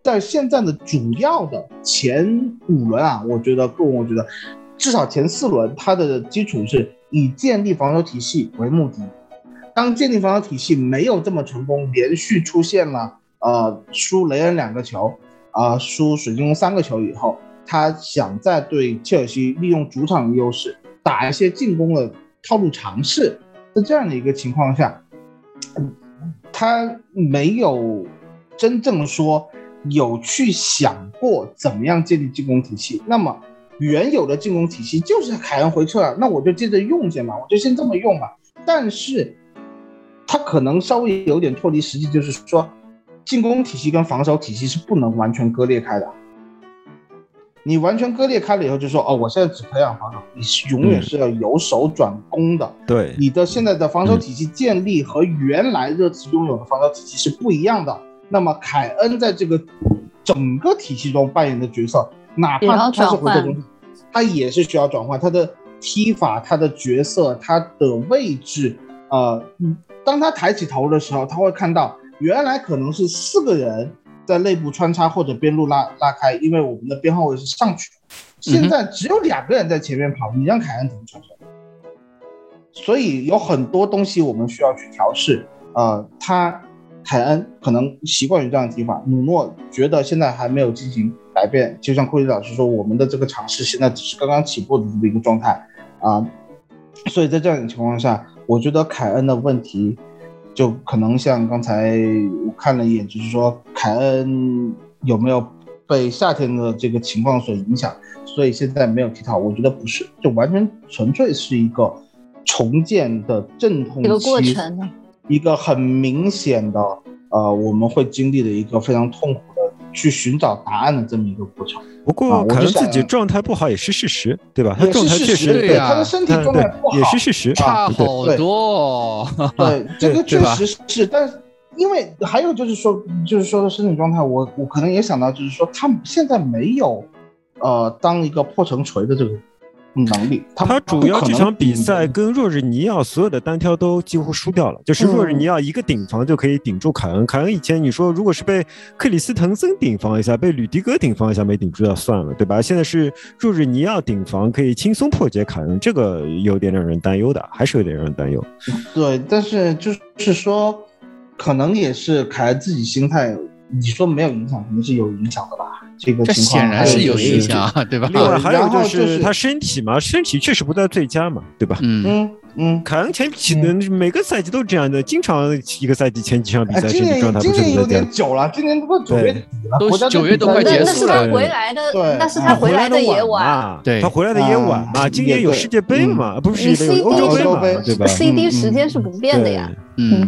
在现在的主要的前五轮啊，我觉得个人我觉得至少前四轮，他的基础是以建立防守体系为目的。当建立防守体系没有这么成功，连续出现了呃输雷恩两个球，啊、输水晶宫三个球以后，他想再对切尔西利用主场的优势打一些进攻的套路尝试，在这样的一个情况下，他没有真正说有去想过怎么样建立进攻体系。那么原有的进攻体系就是凯恩回撤，那我就接着用先嘛，我就先这么用嘛。但是他可能稍微有点脱离实际，就是说进攻体系跟防守体系是不能完全割裂开的。你完全割裂开了以后，就说哦，我现在只培养防守，你是永远是要由守转攻的。对，你的现在的防守体系建立和原来热刺拥有的防守体系是不一样的。那么凯恩在这个整个体系中扮演的角色，哪怕他是回撤中场，他也是需要转换他的踢法、他的角色、他的位置。呃，嗯当他抬起头的时候，他会看到原来可能是四个人在内部穿插或者边路拉拉开，因为我们的边后卫是上去的，现在只有两个人在前面跑，你让凯恩怎么传球？所以有很多东西我们需要去调试。呃，他凯恩可能习惯于这样的踢法，努诺觉得现在还没有进行改变。就像库里老师说，我们的这个尝试现在只是刚刚起步的这么一个状态啊、所以在这样的情况下，我觉得凯恩的问题就可能像刚才我看了一眼，就是说凯恩有没有被夏天的这个情况所影响，所以现在没有踢好。我觉得不是，就完全纯粹是一个重建的阵痛一个过期程呢。一个很明显的呃，我们会经历的一个非常痛苦的去寻找答案的这么一个过程。不过可能自己状态不好也是事实，对吧？他也状态确实是事实，对呀他的身体状态不好，也是事实，差对好多哦。<laughs> 对，这个确实是，但是因为还有就是说，就是说的身体状态，我我可能也想到，就是说他现在没有，呃，当一个破城锤的这个能力。他他主要这场比赛嗯跟若日尼奥所有的单挑都几乎输掉了，就是若日尼奥一个顶防就可以顶住凯恩。凯恩以前你说如果是被克里斯滕森顶防一下，被吕迪格顶防一下没顶住就算了，对吧？现在是若日尼奥顶防可以轻松破解凯恩，这个有点让人担忧的，还是有点让人担忧。对，但是就是说，可能也是凯恩自己心态，你说没有影响，肯定是有影响的吧？这个这情况显然是有影响啊，对吧？另外还有就就是是他身体嘛，身体确实不在最佳嘛，对吧？嗯，嗯嗯。凯恩前几的每个赛季都这样的，经常一个赛季前几场比哎，赛身体状态不是很在佳点。久了，今年都九月底了，都九月都快结束了那是他回来的，那是啊他回来的的也晚。嘛，对他回来的也晚嘛。啊今年有世界杯嘛，不是你有欧 CD 洲杯嘛欧洲杯，对吧？CD 嗯时间是不变的呀。嗯，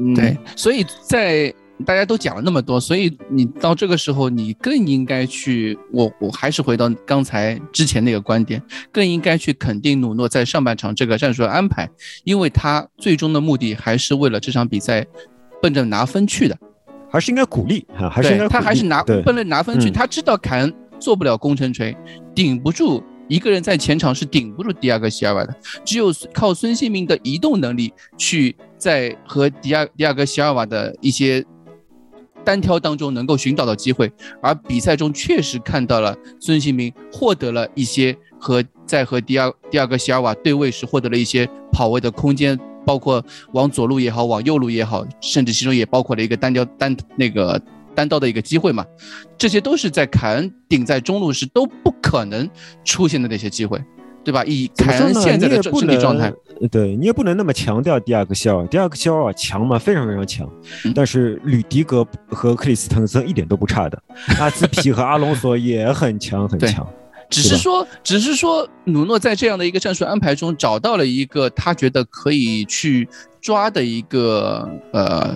嗯对，所以在大家都讲了那么多，所以你到这个时候，你更应该去，我我还是回到刚才之前那个观点，更应该去肯定努诺在上半场这个战术的安排，因为他最终的目的还是为了这场比赛奔着拿分去的，还是应该鼓励啊，还是应该他还是拿奔着拿分去，嗯。他知道凯恩做不了攻城锤，顶不住一个人在前场是顶不住迪亚哥席尔瓦的，只有靠孙兴民的移动能力去在和迪亚迪亚哥席尔瓦的一些单挑当中能够寻找到机会，而比赛中确实看到了孙兴民获得了一些和在和第二第二个席尔瓦对位时获得了一些跑位的空间，包括往左路也好，往右路也好，甚至其中也包括了一个单挑单那个单刀的一个机会嘛，这些都是在凯恩顶在中路时都不可能出现的那些机会，对吧？以凯恩？现在的身体状态，，对你也不能那么强调第二个肖尔瓦。迪亚哥席尔强吗，非常非常强，嗯但是吕迪格和克里斯滕森一点都不差的，阿兹皮和阿隆索也很强很强。只是说，只是说，努诺在这样的一个战术安排中找到了一个他觉得可以去抓的一个呃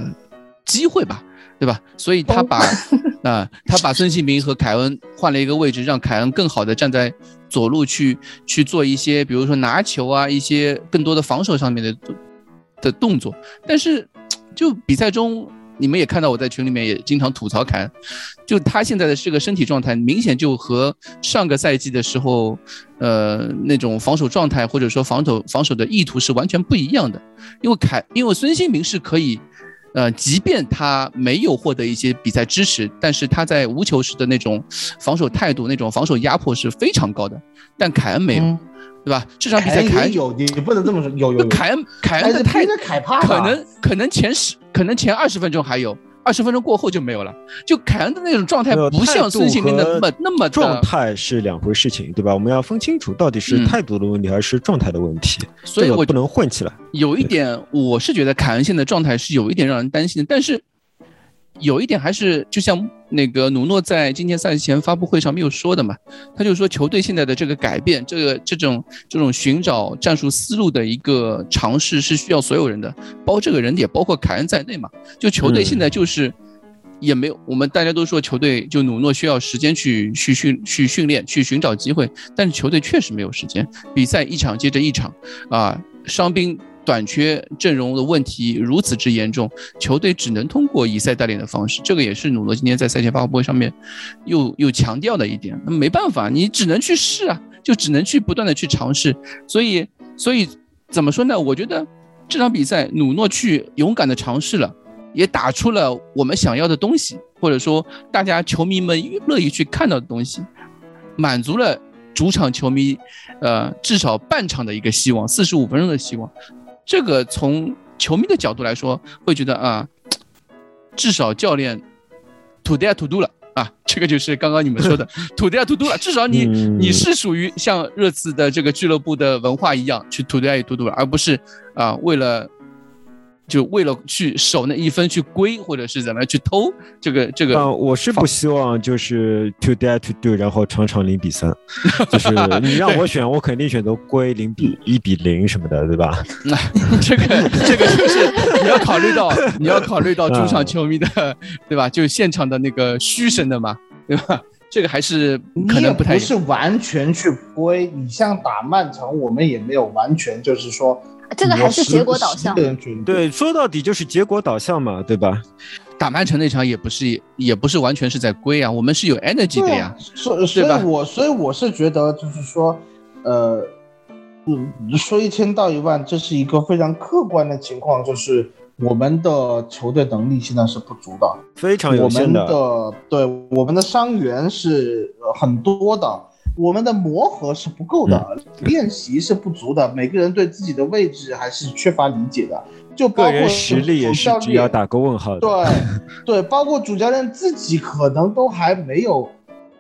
机会吧，对吧？所以他把啊、他把孙兴民和凯恩换了一个位置，让凯恩更好的站在左路去去做一些，比如说拿球啊，一些更多的防守上面的的动作。但是就比赛中，你们也看到我在群里面也经常吐槽凯恩，就他现在的这个身体状态，明显就和上个赛季的时候，呃，那种防守状态或者说防守防守的意图是完全不一样的。因为凯，因为孙兴民是可以，呃，即便他没有获得一些比赛支持，但是他在无球时的那种防守态度、那种防守压迫是非常高的。但凯恩没有，嗯对吧？这场比赛凯恩有，你不能这么说，有有有。凯恩凯恩的太但是逼着凯帕吧可能可能前十可能前二十分钟还有，二十分钟过后就没有了。就凯恩的那种状态不像孙兴民的那么那么状态是两回事情，对吧？我们要分清楚到底是嗯态度的问题还是状态的问题，所以我不能混起来。有一点，我是觉得凯恩现在状态是有一点让人担心的，但是有一点还是就像那个努诺在今天赛前发布会上没有说的嘛，他就说球队现在的这个改变，这个这种这种寻找战术思路的一个尝试是需要所有人的，包这个人也包括凯恩在内嘛。就球队现在就是。也没有，我们大家都说球队就努诺需要时间去去训去训练去寻找机会，但是球队确实没有时间，比赛一场接着一场，啊，伤兵短缺阵容的问题如此之严重，球队只能通过以赛代练的方式，这个也是努诺今天在赛前发布会上面又又强调的一点。那没办法，你只能去试啊，就只能去不断的去尝试。所以，所以怎么说呢？我觉得这场比赛努诺去勇敢的尝试了。也打出了我们想要的东西，或者说大家球迷们乐意去看到的东西，满足了主场球迷，呃，至少半场的一个希望，四十五分钟的希望。这个从球迷的角度来说，会觉得啊，至少教练，to do to do 了啊，<laughs> 这个就是刚刚你们说的 to do to do 了。至少你、嗯你是属于像热刺的这个俱乐部的文化一样去 to do to do 了，而不是啊为了。就为了去守那一分去归，或者是怎么样去偷这个这个。啊，我是不希望就是 to dare to do，然后场场零比三，就是 <laughs> 你让我选，我肯定选择归零比一比零什么的，对吧？那 <laughs> 这个这个就是你要考虑到你要考虑到主场球迷的，对吧？就是现场的那个嘘声的嘛，对吧？这个还是可能不太不是完全去归。你像打曼城，我们也没有完全就是说。这个还是结果导向。对，说到底就是结果导向嘛，对吧？打曼城那场也不是，也不是完全是在归啊，我们是有 energy 的呀，所、啊、所以我所以我是觉得就是说，呃，嗯，说一千道一万，这是一个非常客观的情况，就是我们的球队能力现在是不足的，非常有限的。的对，我们的伤员是很多的。我们的磨合是不够的，嗯、练习是不足的，每个人对自己的位置还是缺乏理解的，就包括实力也是要打个问号的。对，对，包括主教练自己可能都还没有，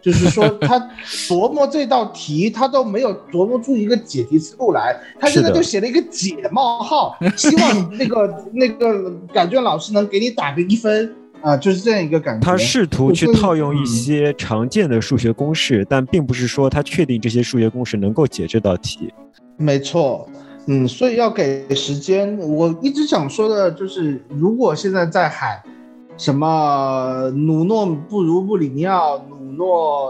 就是说 <laughs> 他琢磨这道题，他都没有琢磨出一个解题思路来，他现在就写了一个解冒号，希望那个 <laughs> 那个感卷老师能给你打个一分。啊，就是这样一个感觉。他试图去套用一些常见的数学公式，嗯、但并不是说他确定这些数学公式能够解这道题。没错，嗯，所以要给时间。我一直想说的就是，如果现在在喊什么努诺不如布里尼奥，努诺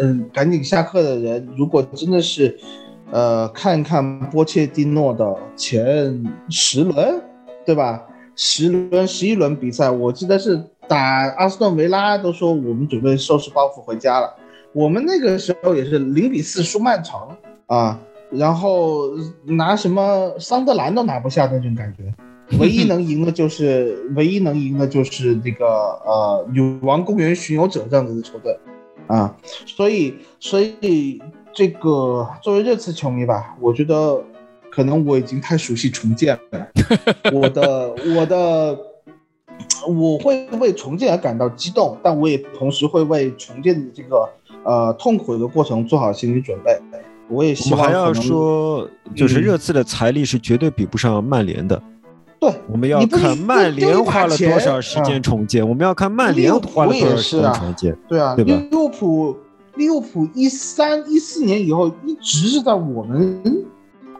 嗯、呃、赶紧下课的人，如果真的是呃看看波切蒂诺的前十轮，对吧？十轮、十一轮比赛，我记得是打阿斯顿维拉都说我们准备收拾包袱回家了。我们那个时候也是零比四输曼城啊，然后拿什么桑德兰都拿不下那种感觉，<laughs> 唯一能赢的就是唯一能赢的就是那个呃女王公园巡游者这样子的球队啊，所以所以这个作为热刺球迷吧，我觉得可能我已经太熟悉重建了，<laughs> 我的我的。我会为重建而感到激动，但我也同时会为重建的这个呃痛苦的过程做好心理准备。我也希望还要说，就是热刺的财力是绝对比不上曼联的。对，我们要看曼联花了多少时间重建，我们要看曼联花了多少时间重建。对啊，对吧？利物浦，利物浦一三一四年以后一直是在我们。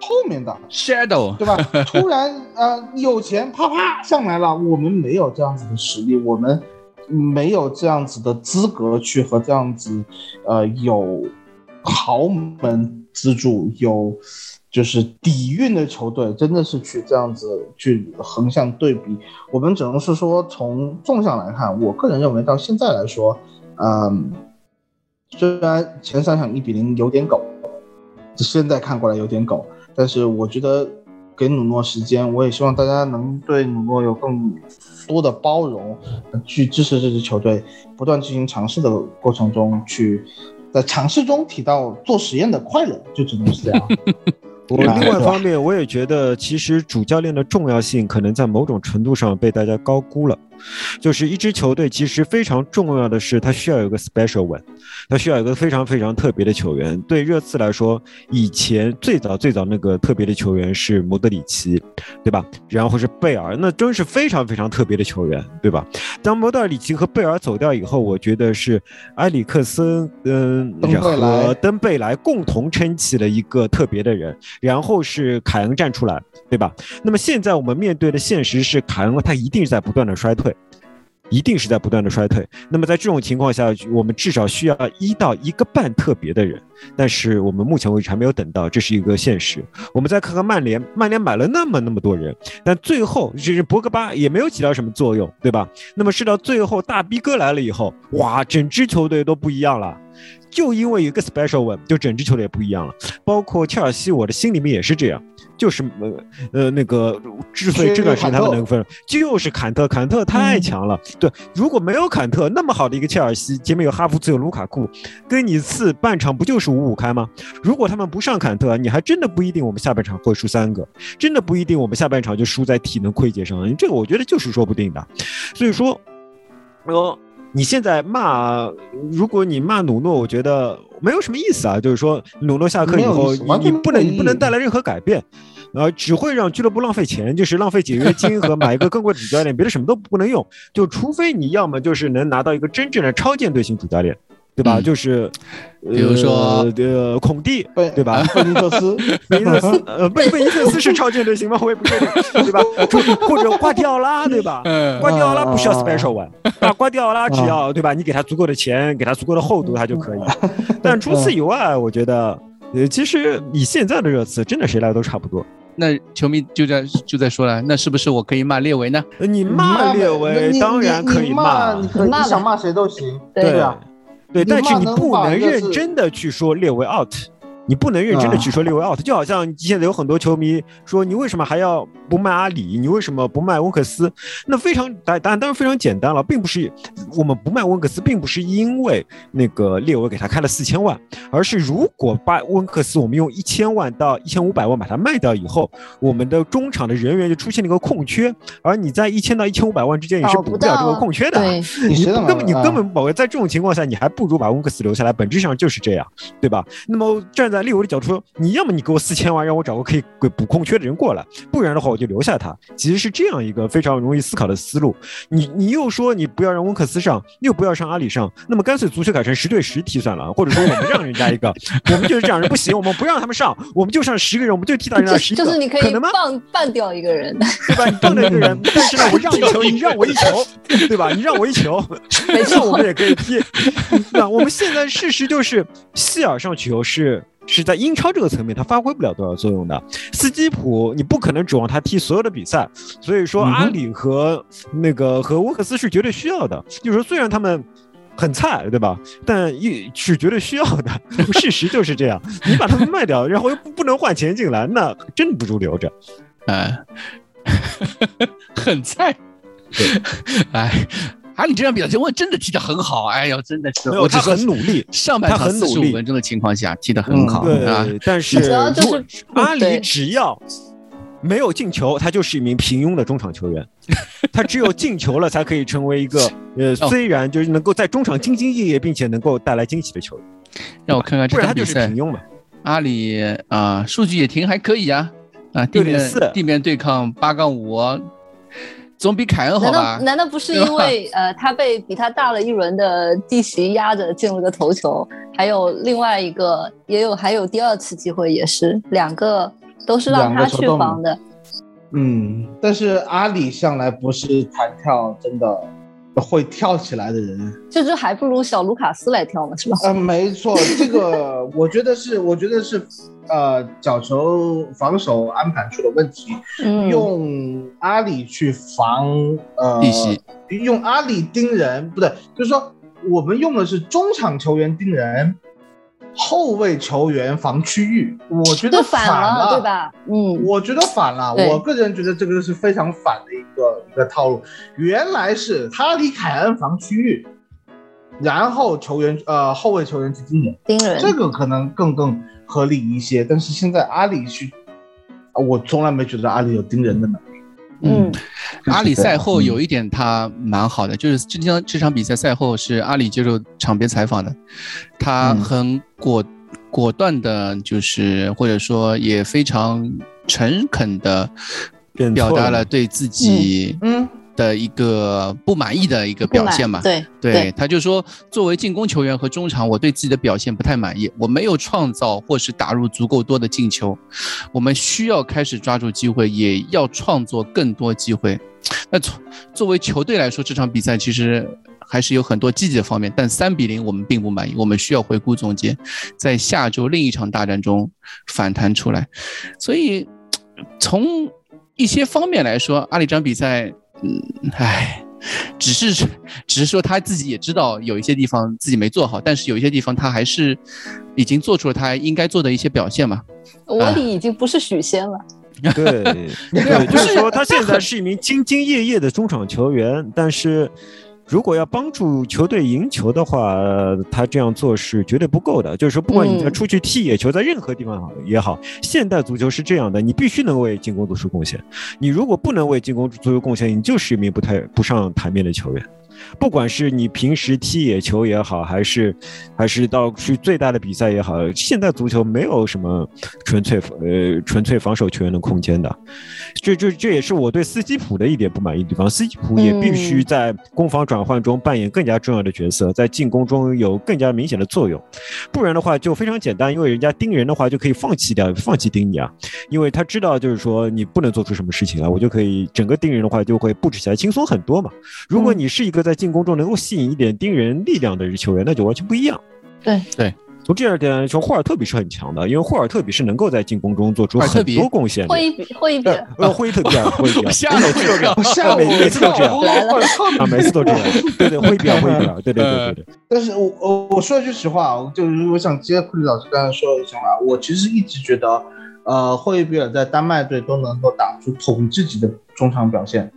后面的 shadow 对吧？突然呃有钱啪啪上来了，我们没有这样子的实力，我们没有这样子的资格去和这样子呃有豪门资助、有就是底蕴的球队，真的是去这样子去横向对比。我们只能是说从纵向来看，我个人认为到现在来说，嗯，虽然前三场一比零有点狗，现在看过来有点狗。但是我觉得给努诺时间，我也希望大家能对努诺有更多的包容，去支持这支球队不断进行尝试的过程中，去在尝试中提到做实验的快乐，就只能是这样。<laughs> 我另外一方面，我也觉得其实主教练的重要性可能在某种程度上被大家高估了。就是一支球队，其实非常重要的是，它需要有个 special one，它需要有个非常非常特别的球员。对热刺来说，以前最早最早那个特别的球员是莫德里奇，对吧？然后是贝尔，那真是非常非常特别的球员，对吧？当莫德里奇和贝尔走掉以后，我觉得是埃里克森，嗯，和登贝莱共同撑起了一个特别的人，然后是凯恩站出来，对吧？那么现在我们面对的现实是，凯恩他一定是在不断的衰退。一定是在不断的衰退。那么在这种情况下，我们至少需要一到一个半特别的人，但是我们目前为止还没有等到，这是一个现实。我们再看看曼联，曼联买了那么那么多人，但最后就是博格巴也没有起到什么作用，对吧？那么是到最后大逼哥来了以后，哇，整支球队都不一样了。就因为一个 special one，就整支球队也不一样了。包括切尔西，我的心里面也是这样。就是呃呃那个之所以这段时间他们能分，就是坎特，坎特太强了。对，如果没有坎特，那么好的一个切尔西，前面有哈弗茨，有卢卡库，跟你次半场不就是五五开吗？如果他们不上坎特，你还真的不一定我们下半场会输三个，真的不一定我们下半场就输在体能亏竭上。这个我觉得就是说不定的。所以说，呃。你现在骂，如果你骂努诺，我觉得没有什么意思啊。就是说，努诺下课以后，你你不能你不能带来任何改变，呃，只会让俱乐部浪费钱，就是浪费解约金和买一个更贵的主教练，别的什么都不能用。就除非你要么就是能拿到一个真正的超舰队型主教练。对吧？就是，比如说呃，孔蒂，对吧？贝尼特斯，<laughs> 贝尼特斯，呃，贝贝尼特斯是超舰队型吗？我也不确定，对吧？或者瓜迪奥拉，对吧？瓜迪奥拉不需要 special one，啊，瓜迪奥拉只要对吧？你给他足够的钱，给他足够的厚度，他就可以。但除此以外，我觉得，呃，其实以现在的热刺，真的谁来都差不多。那球迷就在就在说了，那是不是我可以骂列维呢？你骂列维当然可以骂，你可以想骂谁都行，对啊。对，但是你不能认真的去说列为 out。你不能认真的去说六位 out，就好像现在有很多球迷说你为什么还要不卖阿里？你为什么不卖温克斯？那非常答答案当然非常简单了，并不是我们不卖温克斯，并不是因为那个列维给他开了四千万，而是如果把温克斯我们用一千万到一千五百万把它卖掉以后，我们的中场的人员就出现了一个空缺，而你在一千到一千五百万之间你是补不了这个空缺的，你根本你根本在这种情况下你还不如把温克斯留下来，本质上就是这样，对吧？那么站在利维的角度说，你要么你给我四千万，让我找个可以给补空缺的人过来，不然的话我就留下他。其实是这样一个非常容易思考的思路。你你又说你不要让温克斯上，又不要上阿里上，那么干脆足球改成十对十踢算了，或者说我们让人家一个，<laughs> 我们就是这样人不行，我们不让他们上，我们就上十个人，我们就踢到人家十个，就是你可以放放掉一个人，对吧？你放掉一个人，<laughs> 但是呢，我让一球，<laughs> 你让我一球，对吧？你让我一球，没错，我们也可以踢。那我们现在事实就是希尔上球是。是在英超这个层面他发挥不了多少作用的。斯基普你不可能指望他踢所有的比赛，所以说阿里和那个和沃克斯是绝对需要的。就是说虽然他们。很菜，对吧？但一是绝对需要的，事实就是这样。你把他们卖掉，然后又不能换钱进来，那真不如留着。<laughs> <laughs> 哎，很菜。哎，阿里这场比赛，我真的踢得很好。哎呦，真的是，我他很努力，上半场四十五分钟的情况下踢得很好。对，但是阿里只要。没有进球，他就是一名平庸的中场球员。他只有进球了，才可以成为一个呃，虽然就是能够在中场兢兢业业，并且能够带来惊喜的球员。让我看看，不然他就是平庸嘛。阿里啊，数据也挺还可以啊啊，地面地面对抗八杠五，总比凯恩好吧？难道难道不是因为呃，他被比他大了一轮的弟媳压着进了个头球？还有另外一个，也有还有第二次机会，也是两个。都是让他去防的，嗯，但是阿里向来不是弹跳真的会跳起来的人，这就还不如小卢卡斯来跳呢，是吧？嗯，没错，这个 <laughs> 我觉得是，我觉得是，呃，角球防守安排出了问题，用阿里去防呃，用阿里盯人，不对，就是说我们用的是中场球员盯人。后卫球员防区域，我觉得反了，对吧？嗯，我觉得反了。我个人觉得这个是非常反的一个一个套路。原来是哈里凯恩防区域，然后球员呃后卫球员去盯人，盯人，这个可能更更合理一些。但是现在阿里去，我从来没觉得阿里有盯人的能力。嗯，阿里赛后有一点他蛮好的，就是这场这场比赛赛后是阿里接受场边采访的，他很果果断的，就是或者说也非常诚恳的表达了对自己嗯。的一个不满意的一个表现嘛，对对，他就说，作为进攻球员和中场，我对自己的表现不太满意，我没有创造或是打入足够多的进球，我们需要开始抓住机会，也要创作更多机会。那从作为球队来说，这场比赛其实还是有很多积极的方面，但三比零我们并不满意，我们需要回顾总结，在下周另一场大战中反弹出来。所以从一些方面来说，阿里这场比赛。嗯，唉，只是只是说他自己也知道有一些地方自己没做好，但是有一些地方他还是已经做出了他应该做的一些表现嘛。我里已经不是许仙了。<laughs> 对 <laughs> 对，就是说他现在是一名兢兢业业的中场球员，但是。如果要帮助球队赢球的话，他这样做是绝对不够的。就是说，不管你在出去踢野球，在任何地方也好，现代足球是这样的，你必须能为进攻做出贡献。你如果不能为进攻做出贡献，你就是一名不太不上台面的球员。不管是你平时踢野球也好，还是还是到去最大的比赛也好，现在足球没有什么纯粹呃纯粹防守球员的空间的。这这这也是我对斯基普的一点不满意的地方。斯基普也必须在攻防转换中扮演更加重要的角色，在进攻中有更加明显的作用。不然的话就非常简单，因为人家盯人的话就可以放弃掉，放弃盯你啊，因为他知道就是说你不能做出什么事情来，我就可以整个盯人的话就会布置起来轻松很多嘛。如果你是一个在在进攻中能够吸引一点盯人力量的球员，那就完全不一样。对对，从这二点来说，霍尔特比是很强的，因为霍尔特比是能够在进攻中做出很多贡献。霍伊比，霍伊比，呃，霍伊特比，霍伊比，<laughs> 下每次都这样，下每每次都这样，啊，每次都这样，对对，霍伊比，霍伊比，对对对对对。但是我我我说一句实话，就是我想接库里老师刚才说的想法，我其实一直觉得，呃，霍伊比尔在丹麦队都能够打出统治级的中场表现。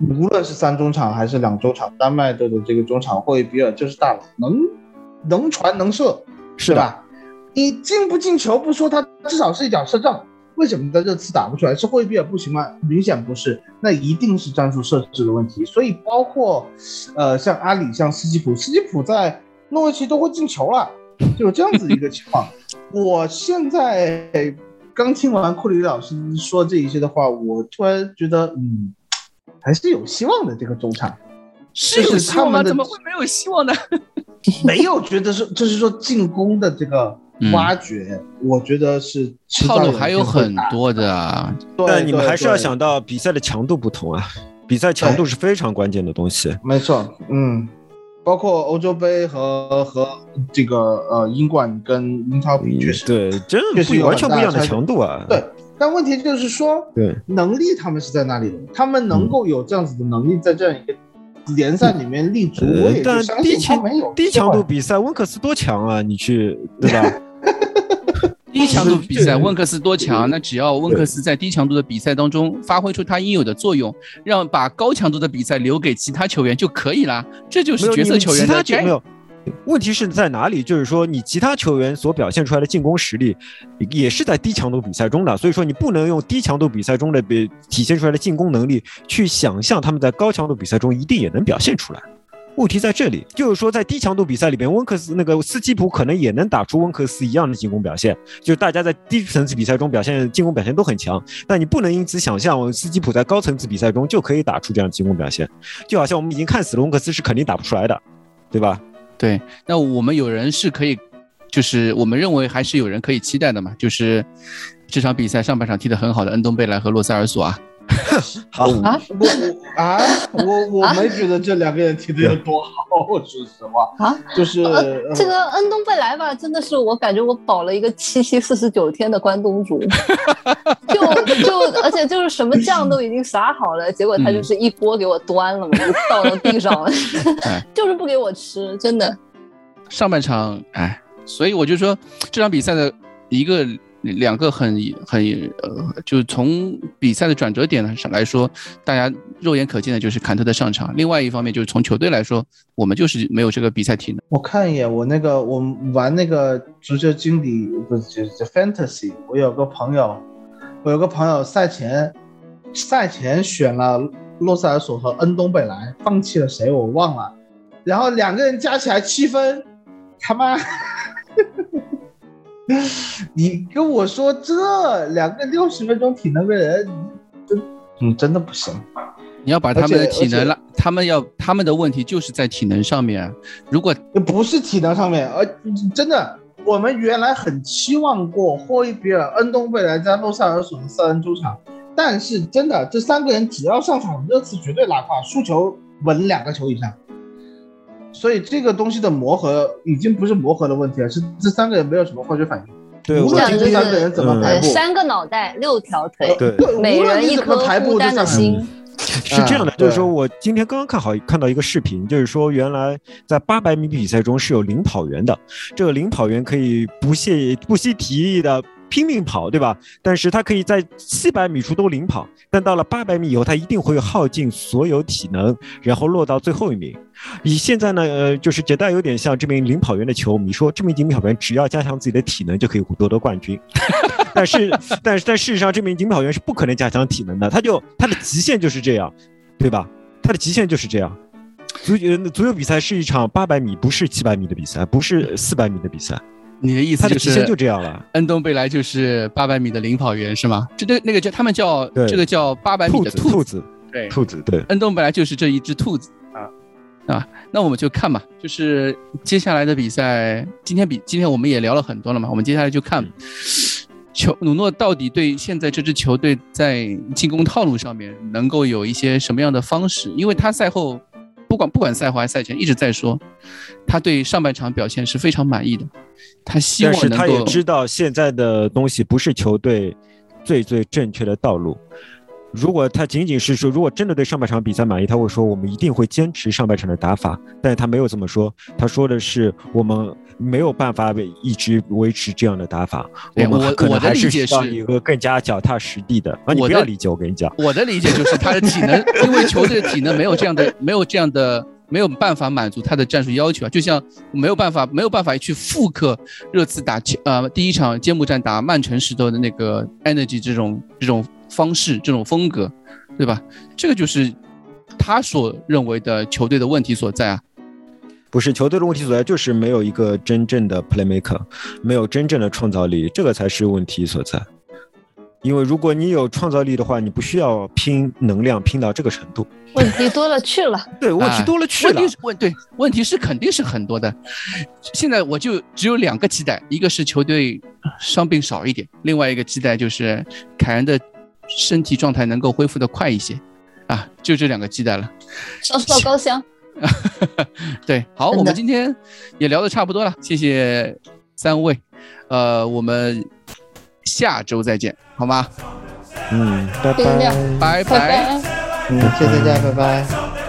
无论是三中场还是两中场，丹麦队的这个中场霍伊比尔就是大佬，能能传能射，是吧？你进不进球不说，他至少是一脚射正。为什么在这次打不出来？是霍伊比尔不行吗？明显不是，那一定是战术设置的问题。所以包括，呃，像阿里、像斯基普，斯基普在诺维奇都会进球了，就是这样子一个情况。<laughs> 我现在刚听完库里老师说这一些的话，我突然觉得，嗯。还是有希望的，这个中场 <laughs> 是有希望吗？怎么会没有希望呢？<laughs> 没有觉得是，就是说进攻的这个挖掘，我觉得是套路还有很多的。但你们还是要想到比赛的强度不同啊，比赛强度是非常关键的东西。没错，嗯，包括欧洲杯和和这个呃英冠跟英超比，确实对，真确实有不完全不一样的强度啊。对。但问题就是说，对，能力他们是在那里的，他们能够有这样子的能力在这样一个联赛里面立足，我也就呃但相信有低强度比赛，温克斯多强啊！你去对吧？<laughs> 低强度比赛，温克斯多强？<laughs> 那只要温克斯在低强度的比赛当中发挥出他应有的作用，让把高强度的比赛留给其他球员就可以了。这就是角色球员其他的。问题是在哪里？就是说，你其他球员所表现出来的进攻实力，也是在低强度比赛中的，所以说你不能用低强度比赛中的比体现出来的进攻能力去想象他们在高强度比赛中一定也能表现出来。问题在这里，就是说在低强度比赛里边，温克斯那个斯基普可能也能打出温克斯一样的进攻表现，就是大家在低层次比赛中表现进攻表现都很强，但你不能因此想象斯基普在高层次比赛中就可以打出这样的进攻表现，就好像我们已经看死了温克斯是肯定打不出来的，对吧？对，那我们有人是可以，就是我们认为还是有人可以期待的嘛，就是这场比赛上半场踢得很好的恩东贝莱和洛塞尔索啊。<laughs> 好。啊，我我啊，我我没觉得这两个人踢得有多好，我说实话啊，就是、这个恩东贝莱吧，真的是我感觉我保了一个七七四十九天的关东煮，<laughs> 就就而且就是什么酱都已经撒好了，结果他就是一锅给我端了嘛，就倒到地上了，<laughs> 就是不给我吃，真的。上半场，哎，所以我就说这场比赛的一个、两个很很呃，就是从比赛的转折点上来说，大家肉眼可见的就是坎特的上场。另外一方面就是从球队来说，我们就是没有这个比赛体能。我看一眼我那个我玩那个足球经理不是就是 fantasy，我有个朋友，我有个朋友赛前赛前选了洛塞尔索和恩东贝莱，放弃了谁我忘了，然后两个人加起来七分，他妈。<laughs> 你跟我说这两个六十分钟体能的人，真嗯真的不行。你要把他们的体能拉，他们要他们的问题就是在体能上面啊。如果不是体能上面，而真的，我们原来很期望过霍伊比尔、恩东贝莱加洛塞尔索的三人主场，但是真的，这三个人只要上场，热刺绝对拉胯，输球稳两个球以上。所以这个东西的磨合已经不是磨合的问题了，是这三个人没有什么化学反应。对，我无论这三个人怎么排呃，布，三个脑袋，六条腿，对。对每无人一颗排布孤单的心。是这样的，啊就是说我今天刚刚看好看到一个视频，就是说原来在八百米比赛中是有领跑员的，这个领跑员可以不屑不惜体力的拼命跑，对吧？但是他可以在七百米处都领跑，但到了八百米以后，他一定会耗尽所有体能，然后落到最后一名。以现在呢，呃，就是杰代有点像这名领跑员的球迷说，这名领跑员只要加强自己的体能就可以夺得冠军。<laughs> 但是，但是，但事实上，这名领跑员是不可能加强体能的，他就他的极限就是这样，对吧？他的极限就是这样。足球足球比赛是一场八百米，不是七百米的比赛，不是四百米的比赛，你的意思就是他的极限就这样了。恩东贝莱就是八百米的领跑员是吗？这对那个叫他们叫这个叫八百米兔子，的兔兔子，对，兔子，对。恩东贝莱就是这一只兔子啊啊，那我们就看吧，就是接下来的比赛，今天比今天我们也聊了很多了嘛，我们接下来就看球努诺到底对现在这支球队在进攻套路上面能够有一些什么样的方式，因为他赛后不管不管赛后还是赛前一直在说，他对上半场表现是非常满意的，他希望能够他也知道现在的东西不是球队最最正确的道路。如果他仅仅是说，如果真的对上半场比赛满意，他会说我们一定会坚持上半场的打法。但是他没有这么说，他说的是我们没有办法一直维持这样的打法，我们可能还是理解是需要一个更加脚踏实地的。啊，你我的不要理解，我跟你讲，我的理解就是他的体能，因为球队的体能没有这样的，没有这样的，没有办法满足他的战术要求啊。就像没有办法，没有办法去复刻热刺打呃第一场揭幕战打曼城时候的那个 energy 这种这种方式、这种风格，对吧？这个就是他所认为的球队的问题所在啊。不是球队的问题所在，就是没有一个真正的 playmaker，没有真正的创造力，这个才是问题所在。因为如果你有创造力的话，你不需要拼能量拼到这个程度。问题多了去了。<laughs> 对，问题哎多了去了。问题是问对，问题是肯定是很多的。现在我就只有两个期待，一个是球队伤病少一点，另外一个期待就是凯恩的身体状态能够恢复的快一些，啊，就这两个期待了。烧烧高香，<laughs> 对，好，我们今天也聊得差不多了，谢谢三位，呃，我们下周再见，好吗？嗯，拜拜。拜拜。嗯，谢谢大家，拜拜。